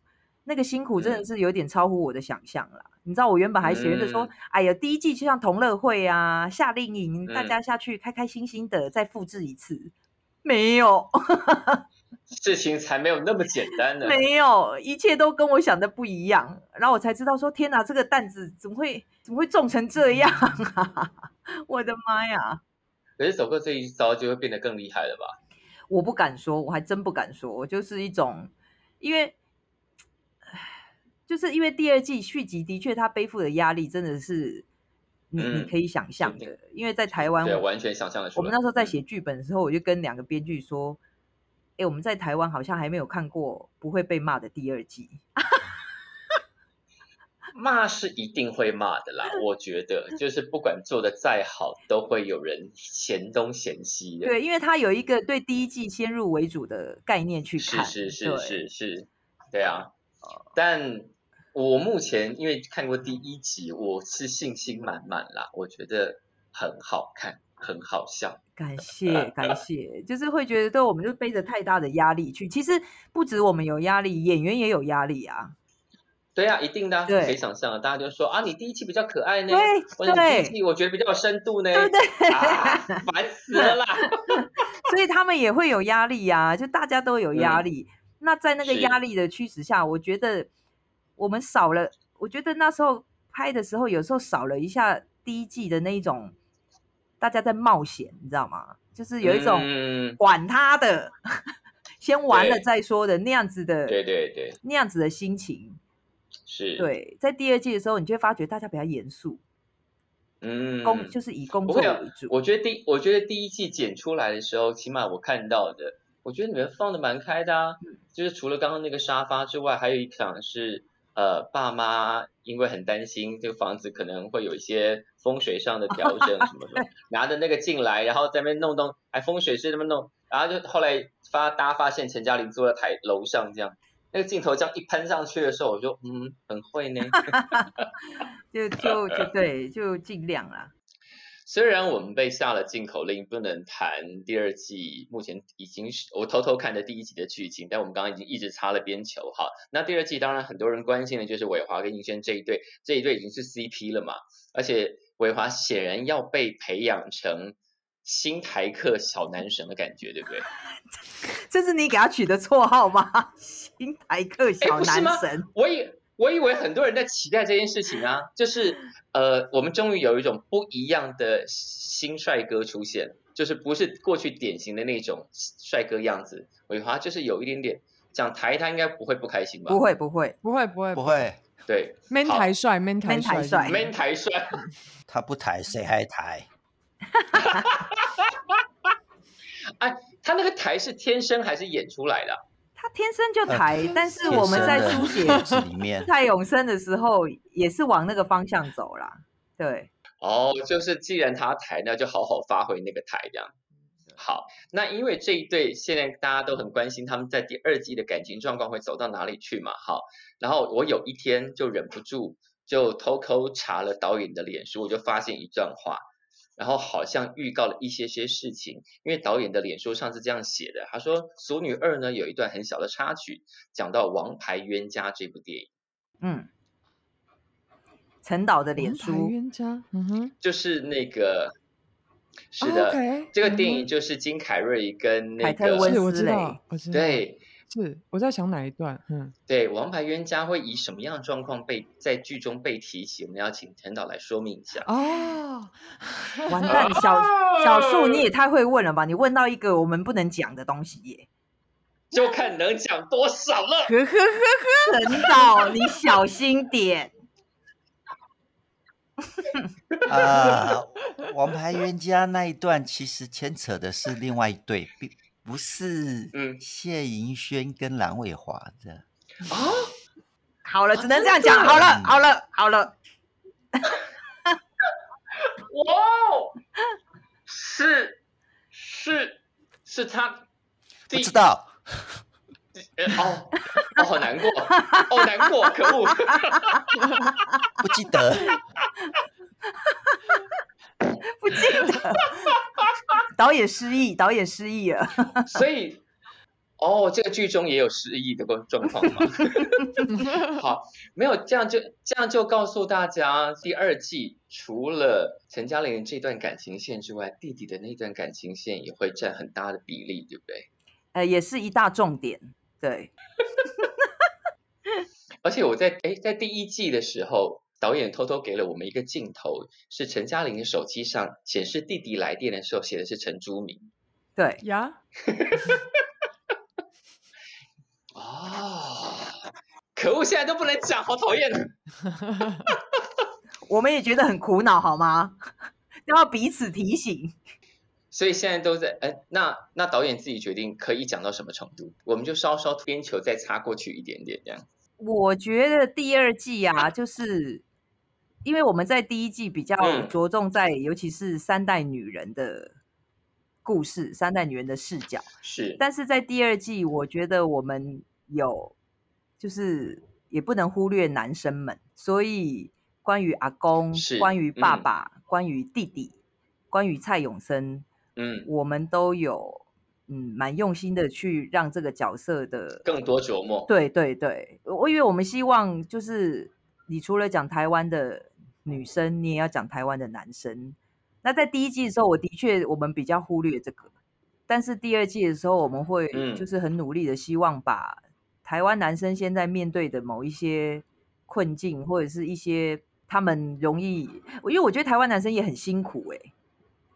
那个辛苦真的是有点超乎我的想象了。你知道，我原本还觉得说，哎呀，第一季就像同乐会啊、夏令营，大家下去开开心心的再复制一次，没有，事情才没有那么简单呢。没有，一切都跟我想的不一样。然后我才知道说，天哪，这个担子怎么会怎么会重成这样啊？我的妈呀！可是走过这一招，就会变得更厉害了吧？我不敢说，我还真不敢说，我就是一种，因为。就是因为第二季续集的确，他背负的压力真的是你你可以想象的。因为在台湾，对，完全想象的。我们那时候在写剧本的时候，我就跟两个编剧说：“哎，我们在台湾好像还没有看过不会被骂的第二季。”骂是一定会骂的啦，我觉得就是不管做的再好，都会有人嫌东嫌西的。对，因为他有一个对第一季先入为主的概念去看，是是是是是，对啊，但。我目前因为看过第一集，我是信心满满啦，我觉得很好看，很好笑。感 谢感谢，就是会觉得对，我们就背着太大的压力去。其实不止我们有压力，演员也有压力啊。对啊，一定的，可以想象。大家就说啊，你第一期比较可爱呢，对对，第一期我觉得比较有深度呢，对不对？烦死了啦！所以他们也会有压力呀，就大家都有压力。那在那个压力的驱使下，我觉得。我们少了，我觉得那时候拍的时候，有时候少了一下第一季的那一种，大家在冒险，你知道吗？就是有一种管他的，先玩了再说的那样子的，对对对，那样子的心情是。对，在第二季的时候，你就会发觉大家比较严肃，嗯，工就是以工作为主。我觉得第，我觉得第一季剪出来的时候，起码我看到的，我觉得你们放的蛮开的啊，就是除了刚刚那个沙发之外，还有一场是。呃，爸妈因为很担心这个房子可能会有一些风水上的调整什么什么，拿着那个进来，然后在那边弄弄，哎风水师那么弄，然后就后来发大家发现陈嘉玲坐在台楼上这样，那个镜头这样一喷上去的时候，我就嗯很会呢，就就就对，就尽量啦。虽然我们被下了禁口令，不能谈第二季，目前已经是我偷偷看的第一集的剧情，但我们刚刚已经一直擦了边球哈。那第二季当然很多人关心的就是伟华跟应轩这一对，这一对已经是 CP 了嘛，而且伟华显然要被培养成新台客小男神的感觉，对不对？这是你给他取的绰号吗？新台客小男神？我以我以为很多人在期待这件事情啊，就是呃，我们终于有一种不一样的新帅哥出现，就是不是过去典型的那种帅哥样子。伟华就是有一点点讲台，他应该不会不开心吧？不会不会不会不会不会，对，man 台帅，man 台帅，man 台帅，他不抬谁还抬？哎，他那个台是天生还是演出来的？他天生就抬，但是我们在书写 里面 太永生的时候，也是往那个方向走啦。对，哦，就是既然他台，那就好好发挥那个台这样。好，那因为这一对现在大家都很关心他们在第二季的感情状况会走到哪里去嘛？好，然后我有一天就忍不住就偷偷查了导演的脸书，我就发现一段话，然后好像预告了一些些事情。因为导演的脸书上是这样写的，他说《俗女二》呢有一段很小的插曲，讲到《王牌冤家》这部电影。嗯，陈导的脸书冤家，嗯哼，就是那个。是的，这个电影就是金凯瑞跟那个，是，我知道，我知道，对，是我在想哪一段，嗯，对，王牌冤家会以什么样的状况被在剧中被提起？我们要请陈导来说明一下。哦，完蛋，小小树你也太会问了吧？你问到一个我们不能讲的东西耶，就看能讲多少了。呵呵呵呵，陈导你小心点。啊，王牌冤家那一段其实牵扯的是另外一对，并不是嗯谢盈萱跟蓝伟华的。啊，好了，只能这样讲。好了，好了，好了。哇，是是是他，不知道。哦，我，好难过，哦，难过，可恶，不记得，不记得，导演失忆，导演失忆了，所以，哦，这个剧中也有失忆的状况吗？好，没有，这样就这样就告诉大家，第二季除了陈嘉玲这段感情线之外，弟弟的那段感情线也会占很大的比例，对不对？呃，也是一大重点。对，而且我在哎，在第一季的时候，导演偷偷给了我们一个镜头，是陈嘉玲的手机上显示弟弟来电的时候写的是陈朱明。对呀。哦，可恶，现在都不能讲，好讨厌。我们也觉得很苦恼，好吗？要彼此提醒。所以现在都在哎，那那导演自己决定可以讲到什么程度，我们就稍稍边球再擦过去一点点这样。我觉得第二季啊，就是因为我们在第一季比较着重在，尤其是三代女人的故事，三代女人的视角是。但是在第二季，我觉得我们有，就是也不能忽略男生们，所以关于阿公，关于爸爸，关于弟弟，关于蔡永生。嗯，我们都有嗯蛮用心的去让这个角色的更多琢磨。对对对，我以为我们希望就是你除了讲台湾的女生，你也要讲台湾的男生。那在第一季的时候，我的确我们比较忽略这个，但是第二季的时候，我们会就是很努力的希望把台湾男生现在面对的某一些困境，或者是一些他们容易，因为我觉得台湾男生也很辛苦哎，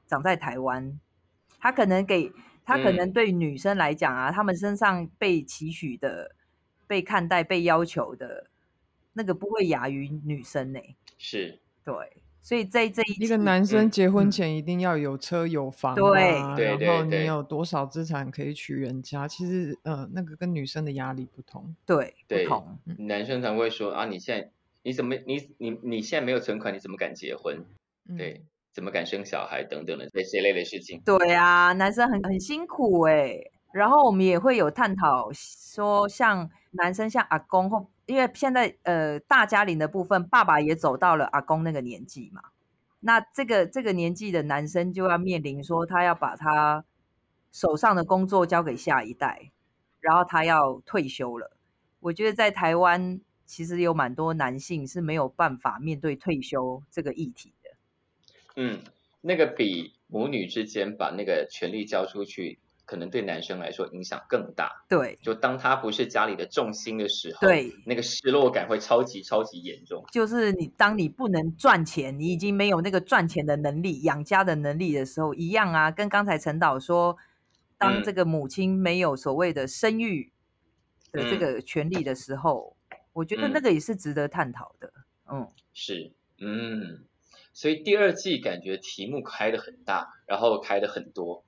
长在台湾。他可能给他可能对女生来讲啊，他们身上被期许的、被看待、被要求的那个不会亚于女生呢。是，对，所以在这一一个男生结婚前一定要有车有房，对，然后你有多少资产可以娶人家，其实呃，那个跟女生的压力不同，对，不同。男生常会说啊，你现在你怎么你你你现在没有存款，你怎么敢结婚？对。怎么敢生小孩等等的这些类的事情？对啊，男生很很辛苦哎。然后我们也会有探讨说，像男生像阿公或因为现在呃大家庭的部分，爸爸也走到了阿公那个年纪嘛。那这个这个年纪的男生就要面临说，他要把他手上的工作交给下一代，然后他要退休了。我觉得在台湾其实有蛮多男性是没有办法面对退休这个议题。嗯，那个比母女之间把那个权利交出去，可能对男生来说影响更大。对，就当他不是家里的重心的时候，对，那个失落感会超级超级严重。就是你当你不能赚钱，你已经没有那个赚钱的能力、养家的能力的时候，一样啊。跟刚才陈导说，当这个母亲没有所谓的生育的这个权利的时候，我觉得那个也是值得探讨的。嗯，是，嗯。所以第二季感觉题目开的很大，然后开的很多，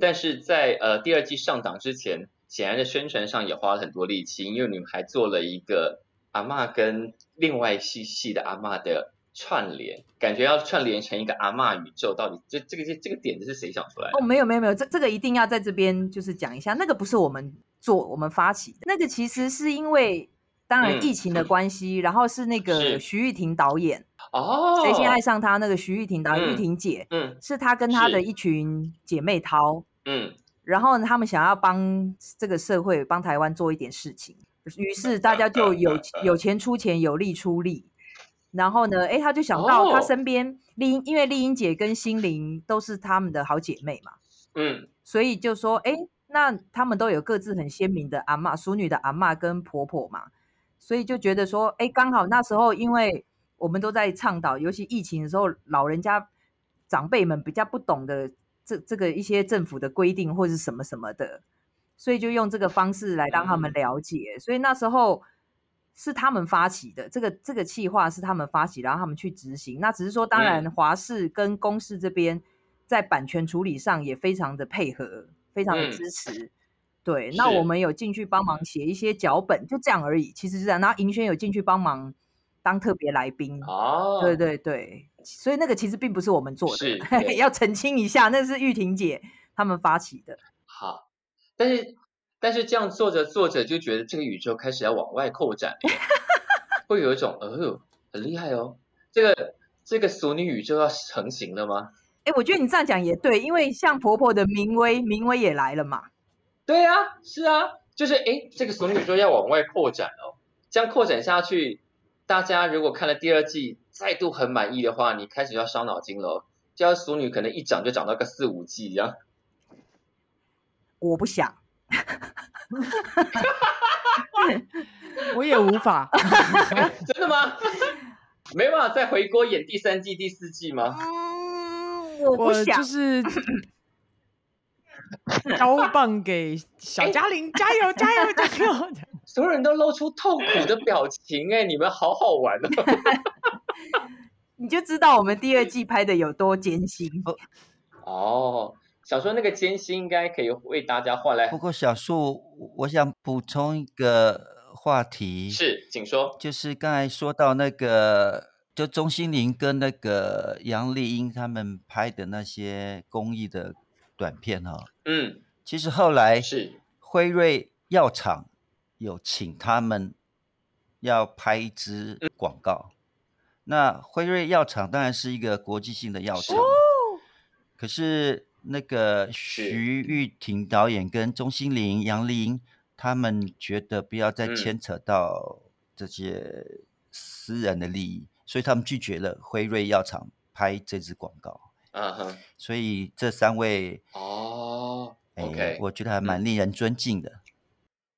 但是在呃第二季上档之前，显然在宣传上也花了很多力气，因为你们还做了一个阿嬷跟另外系系的阿嬷的串联，感觉要串联成一个阿嬷宇宙，到底这这个这这个点子是谁想出来的？哦，没有没有没有，这这个一定要在这边就是讲一下，那个不是我们做，我们发起的，那个其实是因为当然疫情的关系，然后是那个徐玉婷导演哦，谁先爱上他？那个徐玉婷导演，玉婷姐，嗯，是她跟她的一群姐妹淘，嗯，然后他们想要帮这个社会帮台湾做一点事情，于是大家就有 有钱出钱，有力出力。然后呢？哎，他就想到他身边丽英，因为丽英姐跟心灵都是他们的好姐妹嘛，嗯，所以就说，哎，那他们都有各自很鲜明的阿妈、淑女的阿妈跟婆婆嘛，所以就觉得说，哎，刚好那时候，因为我们都在倡导，尤其疫情的时候，老人家长辈们比较不懂的这这个一些政府的规定或者什么什么的，所以就用这个方式来让他们了解，所以那时候。是他们发起的，这个这个计划是他们发起，然后他们去执行。那只是说，当然华视跟公视这边在版权处理上也非常的配合，非常的支持。对，那我们有进去帮忙写一些脚本，就这样而已。其实是这样。然后银轩有进去帮忙当特别来宾。哦，对对对，所以那个其实并不是我们做的，要澄清一下，那是玉婷姐他们发起的。好，但是。但是这样做着做着就觉得这个宇宙开始要往外扩展，会有一种呃很厉害哦，这个这个俗女宇宙要成型了吗？哎，我觉得你这样讲也对，因为像婆婆的明威，明威也来了嘛。对啊，是啊，就是哎，这个俗女宇宙要往外扩展哦，这样扩展下去，大家如果看了第二季再度很满意的话，你开始要伤脑筋了，这样俗女可能一长就长到个四五季一样。我不想。我也无法，真的吗？没办法再回锅演第三季、第四季吗？我不想，就是 交棒给小嘉玲，加油，加油，加油！所有人都露出痛苦的表情，哎，你们好好玩哦！你就知道我们第二季拍的有多艰辛哦。小说那个艰辛应该可以为大家换来。不过小树，我想补充一个话题，是，请说。就是刚才说到那个，就钟欣凌跟那个杨丽英他们拍的那些公益的短片哈。嗯。其实后来是辉瑞药厂有请他们要拍一支广告。那辉瑞药厂当然是一个国际性的药厂，可是。那个徐玉婷导演跟钟欣凌、杨丽英他们觉得不要再牵扯到这些私人的利益，所以他们拒绝了辉瑞药厂拍这支广告。嗯哼，所以这三位哦，OK，我觉得还蛮令人尊敬的。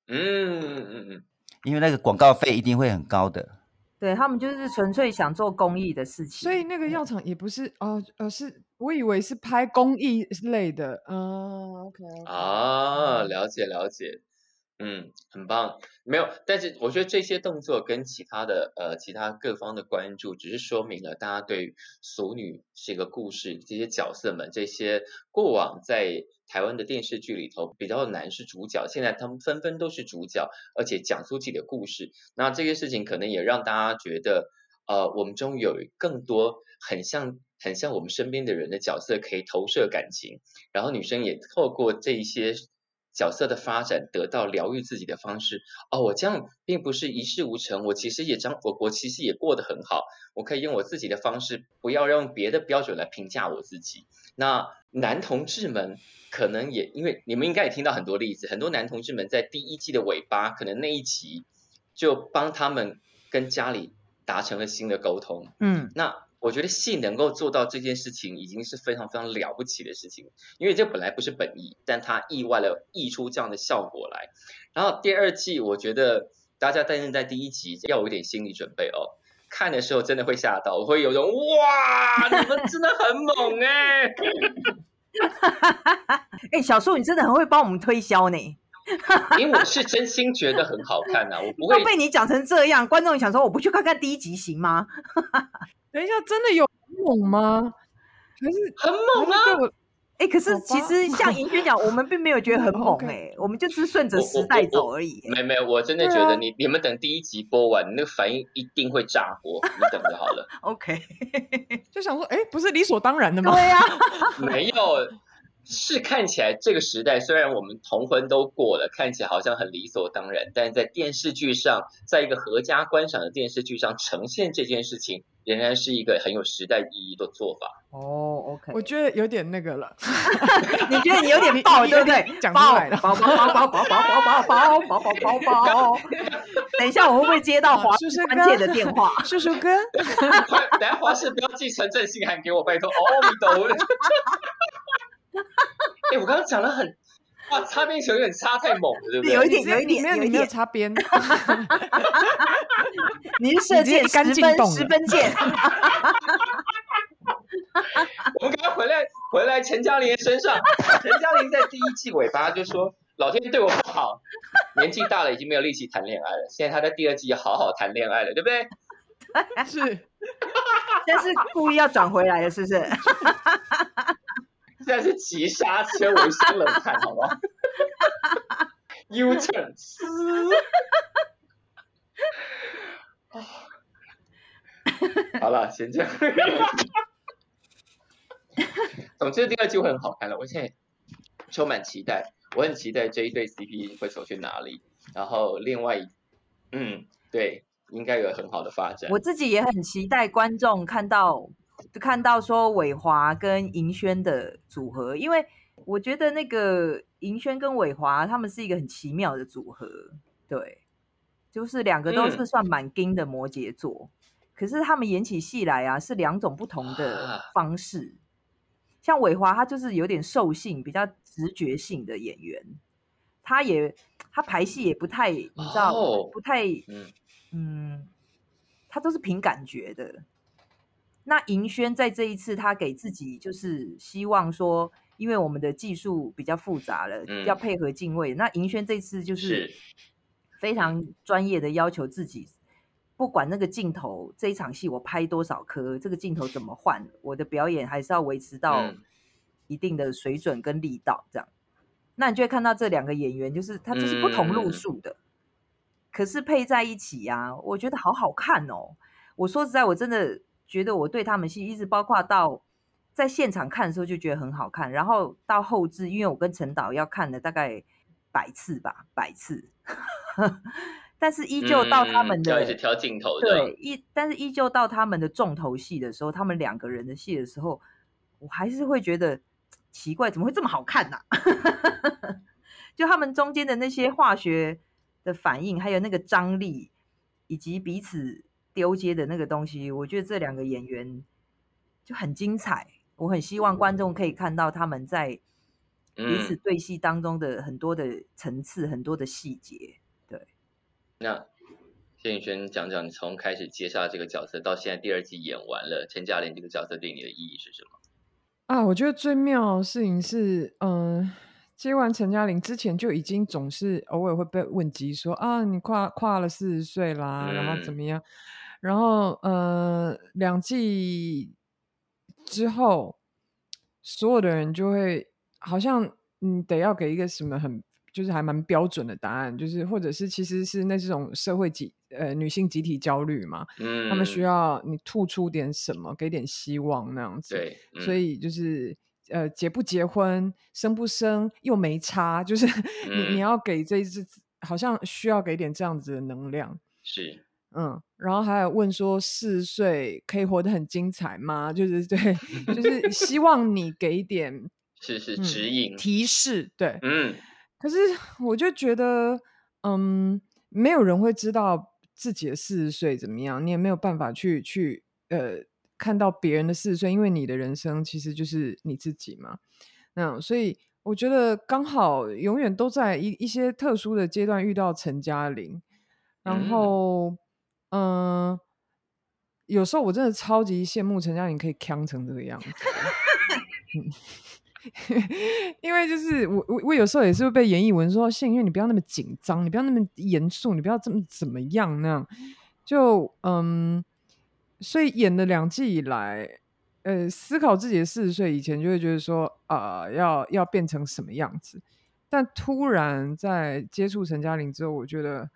嗯嗯嗯嗯，因为那个广告费一定会很高的。对他们就是纯粹想做公益的事情，所以那个药厂也不是哦，呃，是我以为是拍公益类的。啊，OK，啊，了解了解。嗯，很棒，没有，但是我觉得这些动作跟其他的呃其他各方的关注，只是说明了大家对俗女是一个故事，这些角色们，这些过往在台湾的电视剧里头比较难是主角，现在他们纷纷都是主角，而且讲述自己的故事，那这些事情可能也让大家觉得，呃，我们中有更多很像很像我们身边的人的角色可以投射感情，然后女生也透过这一些。角色的发展得到疗愈自己的方式哦，我这样并不是一事无成，我其实也将我我其实也过得很好，我可以用我自己的方式，不要用别的标准来评价我自己。那男同志们可能也因为你们应该也听到很多例子，很多男同志们在第一季的尾巴，可能那一集就帮他们跟家里达成了新的沟通。嗯，那。我觉得戏能够做到这件事情，已经是非常非常了不起的事情，因为这本来不是本意，但它意外的溢出这样的效果来。然后第二季，我觉得大家但是在第一集要有一点心理准备哦，看的时候真的会吓到，我会有种哇，你们真的很猛哎！哎，小树，你真的很会帮我们推销呢，因为我是真心觉得很好看呐，我不会被你讲成这样，观众想说我不去看看第一集行吗？等一下，真的有猛吗？还是很猛啊！哎，可是其实像银轩讲，我们并没有觉得很猛哎，我们就是顺着时代走而已。没没有，我真的觉得你你们等第一集播完，那个反应一定会炸锅，你等着好了。OK，就想说，哎，不是理所当然的吗？对呀，没有。是看起来这个时代，虽然我们同婚都过了，看起来好像很理所当然，但在电视剧上，在一个合家观赏的电视剧上呈现这件事情，仍然是一个很有时代意义的做法。哦，OK，我觉得有点那个了，你觉得你有点爆，对不对？讲出来了，爆爆爆爆爆爆爆爆爆爆爆爆！等一下，我会不会接到华关切的电话？叔叔哥，快，等下华氏不要寄存证信函给我，拜托。哦，你懂。哎，我刚刚讲的很哇，擦边球有点擦太猛了，对不对？有一点，有一点，没有，你没有擦边。你是射箭十分十分箭。我们赶快回来，回来陈嘉玲身上。陈嘉玲在第一季尾巴就说：“老天对我不好，年纪大了已经没有力气谈恋爱了。”现在他在第二季要好好谈恋爱了，对不对？是，但是故意要转回来的，是不是？现在是急刹车，我先冷看，好吗？U turn，好了，先这样。总之，第二季会很好看了，我现在充满期待，我很期待这一对 CP 会走去哪里。然后，另外，嗯，对，应该有很好的发展。我自己也很期待观众看到。就看到说伟华跟银轩的组合，因为我觉得那个银轩跟伟华他们是一个很奇妙的组合，对，就是两个都是算蛮金的摩羯座，可是他们演起戏来啊是两种不同的方式。像伟华他就是有点兽性、比较直觉性的演员，他也他排戏也不太，你知道不太，嗯，他都是凭感觉的。那银轩在这一次，他给自己就是希望说，因为我们的技术比较复杂了，要配合敬畏。那银轩这次就是非常专业的要求自己，不管那个镜头这一场戏我拍多少颗，这个镜头怎么换，我的表演还是要维持到一定的水准跟力道。这样，那你就会看到这两个演员，就是他就是不同路数的，可是配在一起呀，我觉得好好看哦。我说实在，我真的。觉得我对他们戏一直包括到在现场看的时候就觉得很好看，然后到后置，因为我跟陈导要看了大概百次吧，百次，但是依旧到他们的挑镜头对，依但是依旧到他们的重头戏的时候，他们两个人的戏的时候，我还是会觉得奇怪，怎么会这么好看呢？就他们中间的那些化学的反应，还有那个张力，以及彼此。丢接的那个东西，我觉得这两个演员就很精彩。我很希望观众可以看到他们在彼此对戏当中的很多的层次、很多的细节。对，那谢颖轩讲讲，你从开始接下这个角色到现在第二季演完了，陈嘉玲这个角色对你的意义是什么？啊，我觉得最妙的事情是，嗯，接完陈嘉玲之前就已经总是偶尔会被问及说啊，你跨跨了四十岁啦，然后怎么样？然后，呃，两季之后，所有的人就会好像你得要给一个什么很，就是还蛮标准的答案，就是或者是其实是那这种社会集呃女性集体焦虑嘛，嗯，他们需要你吐出点什么，给点希望那样子，对，所以就是呃结不结婚，生不生又没差，就是 你你要给这一次好像需要给点这样子的能量，是。嗯，然后还有问说四岁可以活得很精彩吗？就是 对，就是希望你给点 是是指引提示，对，嗯。可是我就觉得，嗯，没有人会知道自己的四十岁怎么样，你也没有办法去去呃看到别人的四十岁，因为你的人生其实就是你自己嘛。那所以我觉得刚好永远都在一一些特殊的阶段遇到陈嘉玲，然后。嗯，嗯有时候我真的超级羡慕陈嘉玲可以扛成这个样子，因为就是我我我有时候也是会被严艺文说，谢因为你不要那么紧张，你不要那么严肃，你不要这么怎么样那样，就嗯，所以演了两季以来，呃思考自己的四十岁以前，就会觉得说啊，要要变成什么样子。但突然在接触陈嘉玲之后，我觉得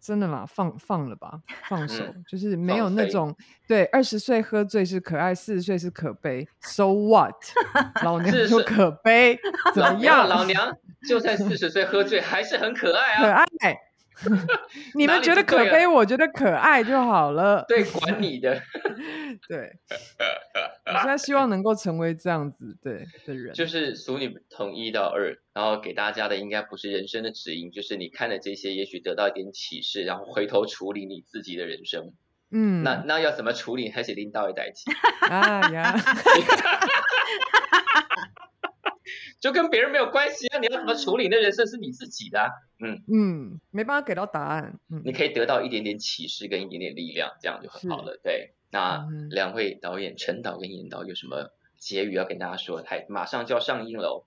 真的啦，放放了吧，放手，就是没有那种对二十岁喝醉是可爱，四十岁是可悲。So what？老娘就可悲，怎么样？老 娘就算四十岁喝醉还是很可爱啊，可爱。你们觉得可悲，我觉得可爱就好了。对，管你的。对，我现在希望能够成为这样子对的人。就是俗女从一到二，然后给大家的应该不是人生的指引，就是你看了这些，也许得到一点启示，然后回头处理你自己的人生。嗯，那那要怎么处理？还是领导一代起？啊呀。就跟别人没有关系啊！你要怎么处理？那人生是你自己的。嗯嗯，没办法给到答案。嗯，你可以得到一点点启示跟一点点力量，这样就很好了。对，那两位导演陈导跟严导有什么结语要跟大家说？还马上就要上映了。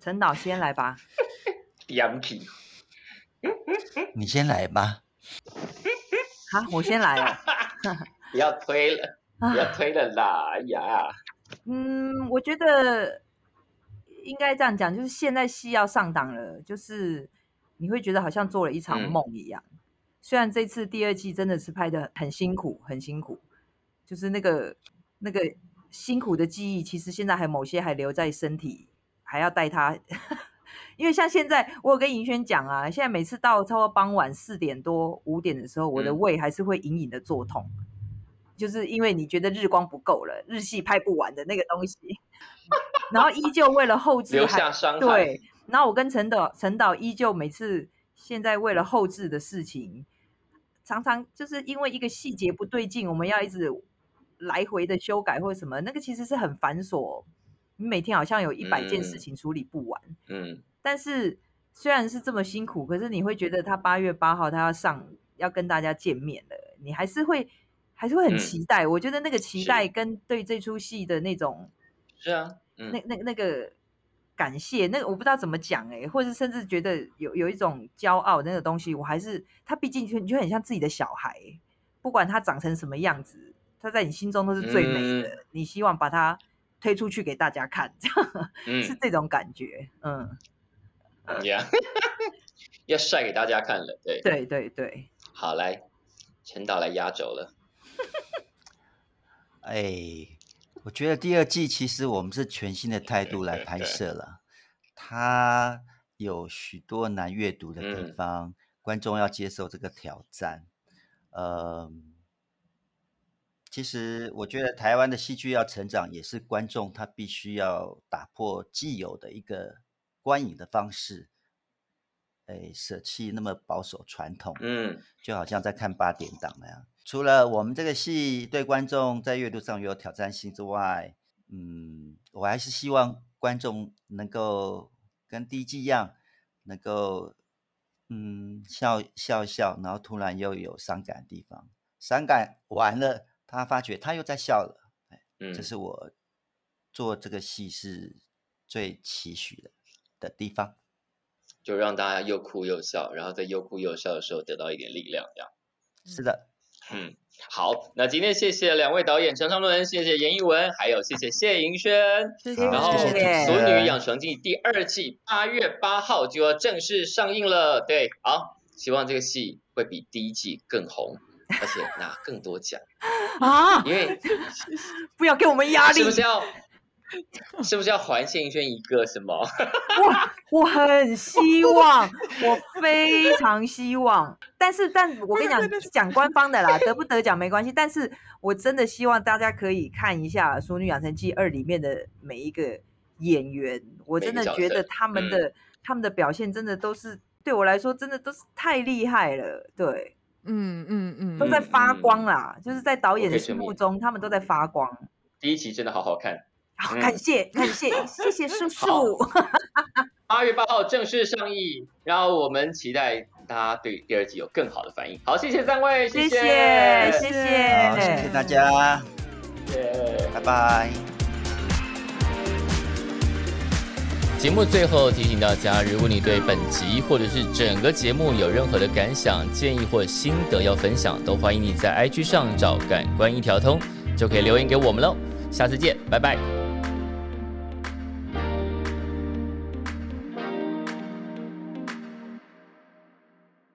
陈导先来吧。Yankee，你先来吧。好，我先来了。不要推了，不要推了啦！哎呀。嗯，我觉得。应该这样讲，就是现在戏要上档了，就是你会觉得好像做了一场梦一样。虽然这次第二季真的是拍的很辛苦，很辛苦，就是那个那个辛苦的记忆，其实现在还某些还留在身体，还要带他。因为像现在，我有跟银轩讲啊，现在每次到差不多傍晚四点多五点的时候，我的胃还是会隐隐的作痛，就是因为你觉得日光不够了，日戏拍不完的那个东西。然后依旧为了后置留下伤害。对，然后我跟陈导，陈导依旧每次现在为了后置的事情，常常就是因为一个细节不对劲，我们要一直来回的修改或者什么，那个其实是很繁琐。你每天好像有一百件事情处理不完。嗯。但是虽然是这么辛苦，可是你会觉得他八月八号他要上要跟大家见面了，你还是会还是会很期待。我觉得那个期待跟对这出戏的那种。是啊，那那那个感谢，那个我不知道怎么讲哎，或者甚至觉得有有一种骄傲那个东西，我还是他毕竟就就很像自己的小孩，不管他长成什么样子，他在你心中都是最美的，你希望把他推出去给大家看，这样 是这种感觉，嗯，要 要晒给大家看了，对。对对对，好来，陈导来压轴了，哎。我觉得第二季其实我们是全新的态度来拍摄了，它有许多难阅读的地方，观众要接受这个挑战。呃，其实我觉得台湾的戏剧要成长，也是观众他必须要打破既有的一个观影的方式，哎，舍弃那么保守传统，嗯，就好像在看八点档那样。除了我们这个戏对观众在阅读上有挑战性之外，嗯，我还是希望观众能够跟第一季一样，能够嗯笑笑笑，然后突然又有伤感的地方，伤感完了，他发觉他又在笑了，嗯，这是我做这个戏是最期许的的地方，就让大家又哭又笑，然后在又哭又笑的时候得到一点力量，这样，是的。嗯，好，那今天谢谢两位导演陈尚伦，谢谢严艺文，还有谢谢谢盈萱，谢谢。然后《俗女养成记》第二季八月八号就要正式上映了，对，好，希望这个戏会比第一季更红，而且拿更多奖啊！因为 不要给我们压力，是不是要？是不是要还谢盈萱一个什么？我我很希望，我非常希望。但是，但我跟你讲，讲官方的啦，得不得奖没关系。但是我真的希望大家可以看一下《淑女养成记二》里面的每一个演员，我真的觉得他们的他们的表现真的都是对我来说真的都是太厉害了。对，嗯嗯嗯，都在发光啦，就是在导演的心目中，他们都在发光。第一集真的好好看。好，感谢感谢谢谢叔叔。八月八号正式上映，然后我们期待大家对第二季有更好的反应。好，谢谢三位，谢谢谢谢谢谢大家，谢，拜拜。节目最后提醒大家，如果你对本集或者是整个节目有任何的感想、建议或心得要分享，都欢迎你在 IG 上找感官一条通，就可以留言给我们喽。下次见，拜拜。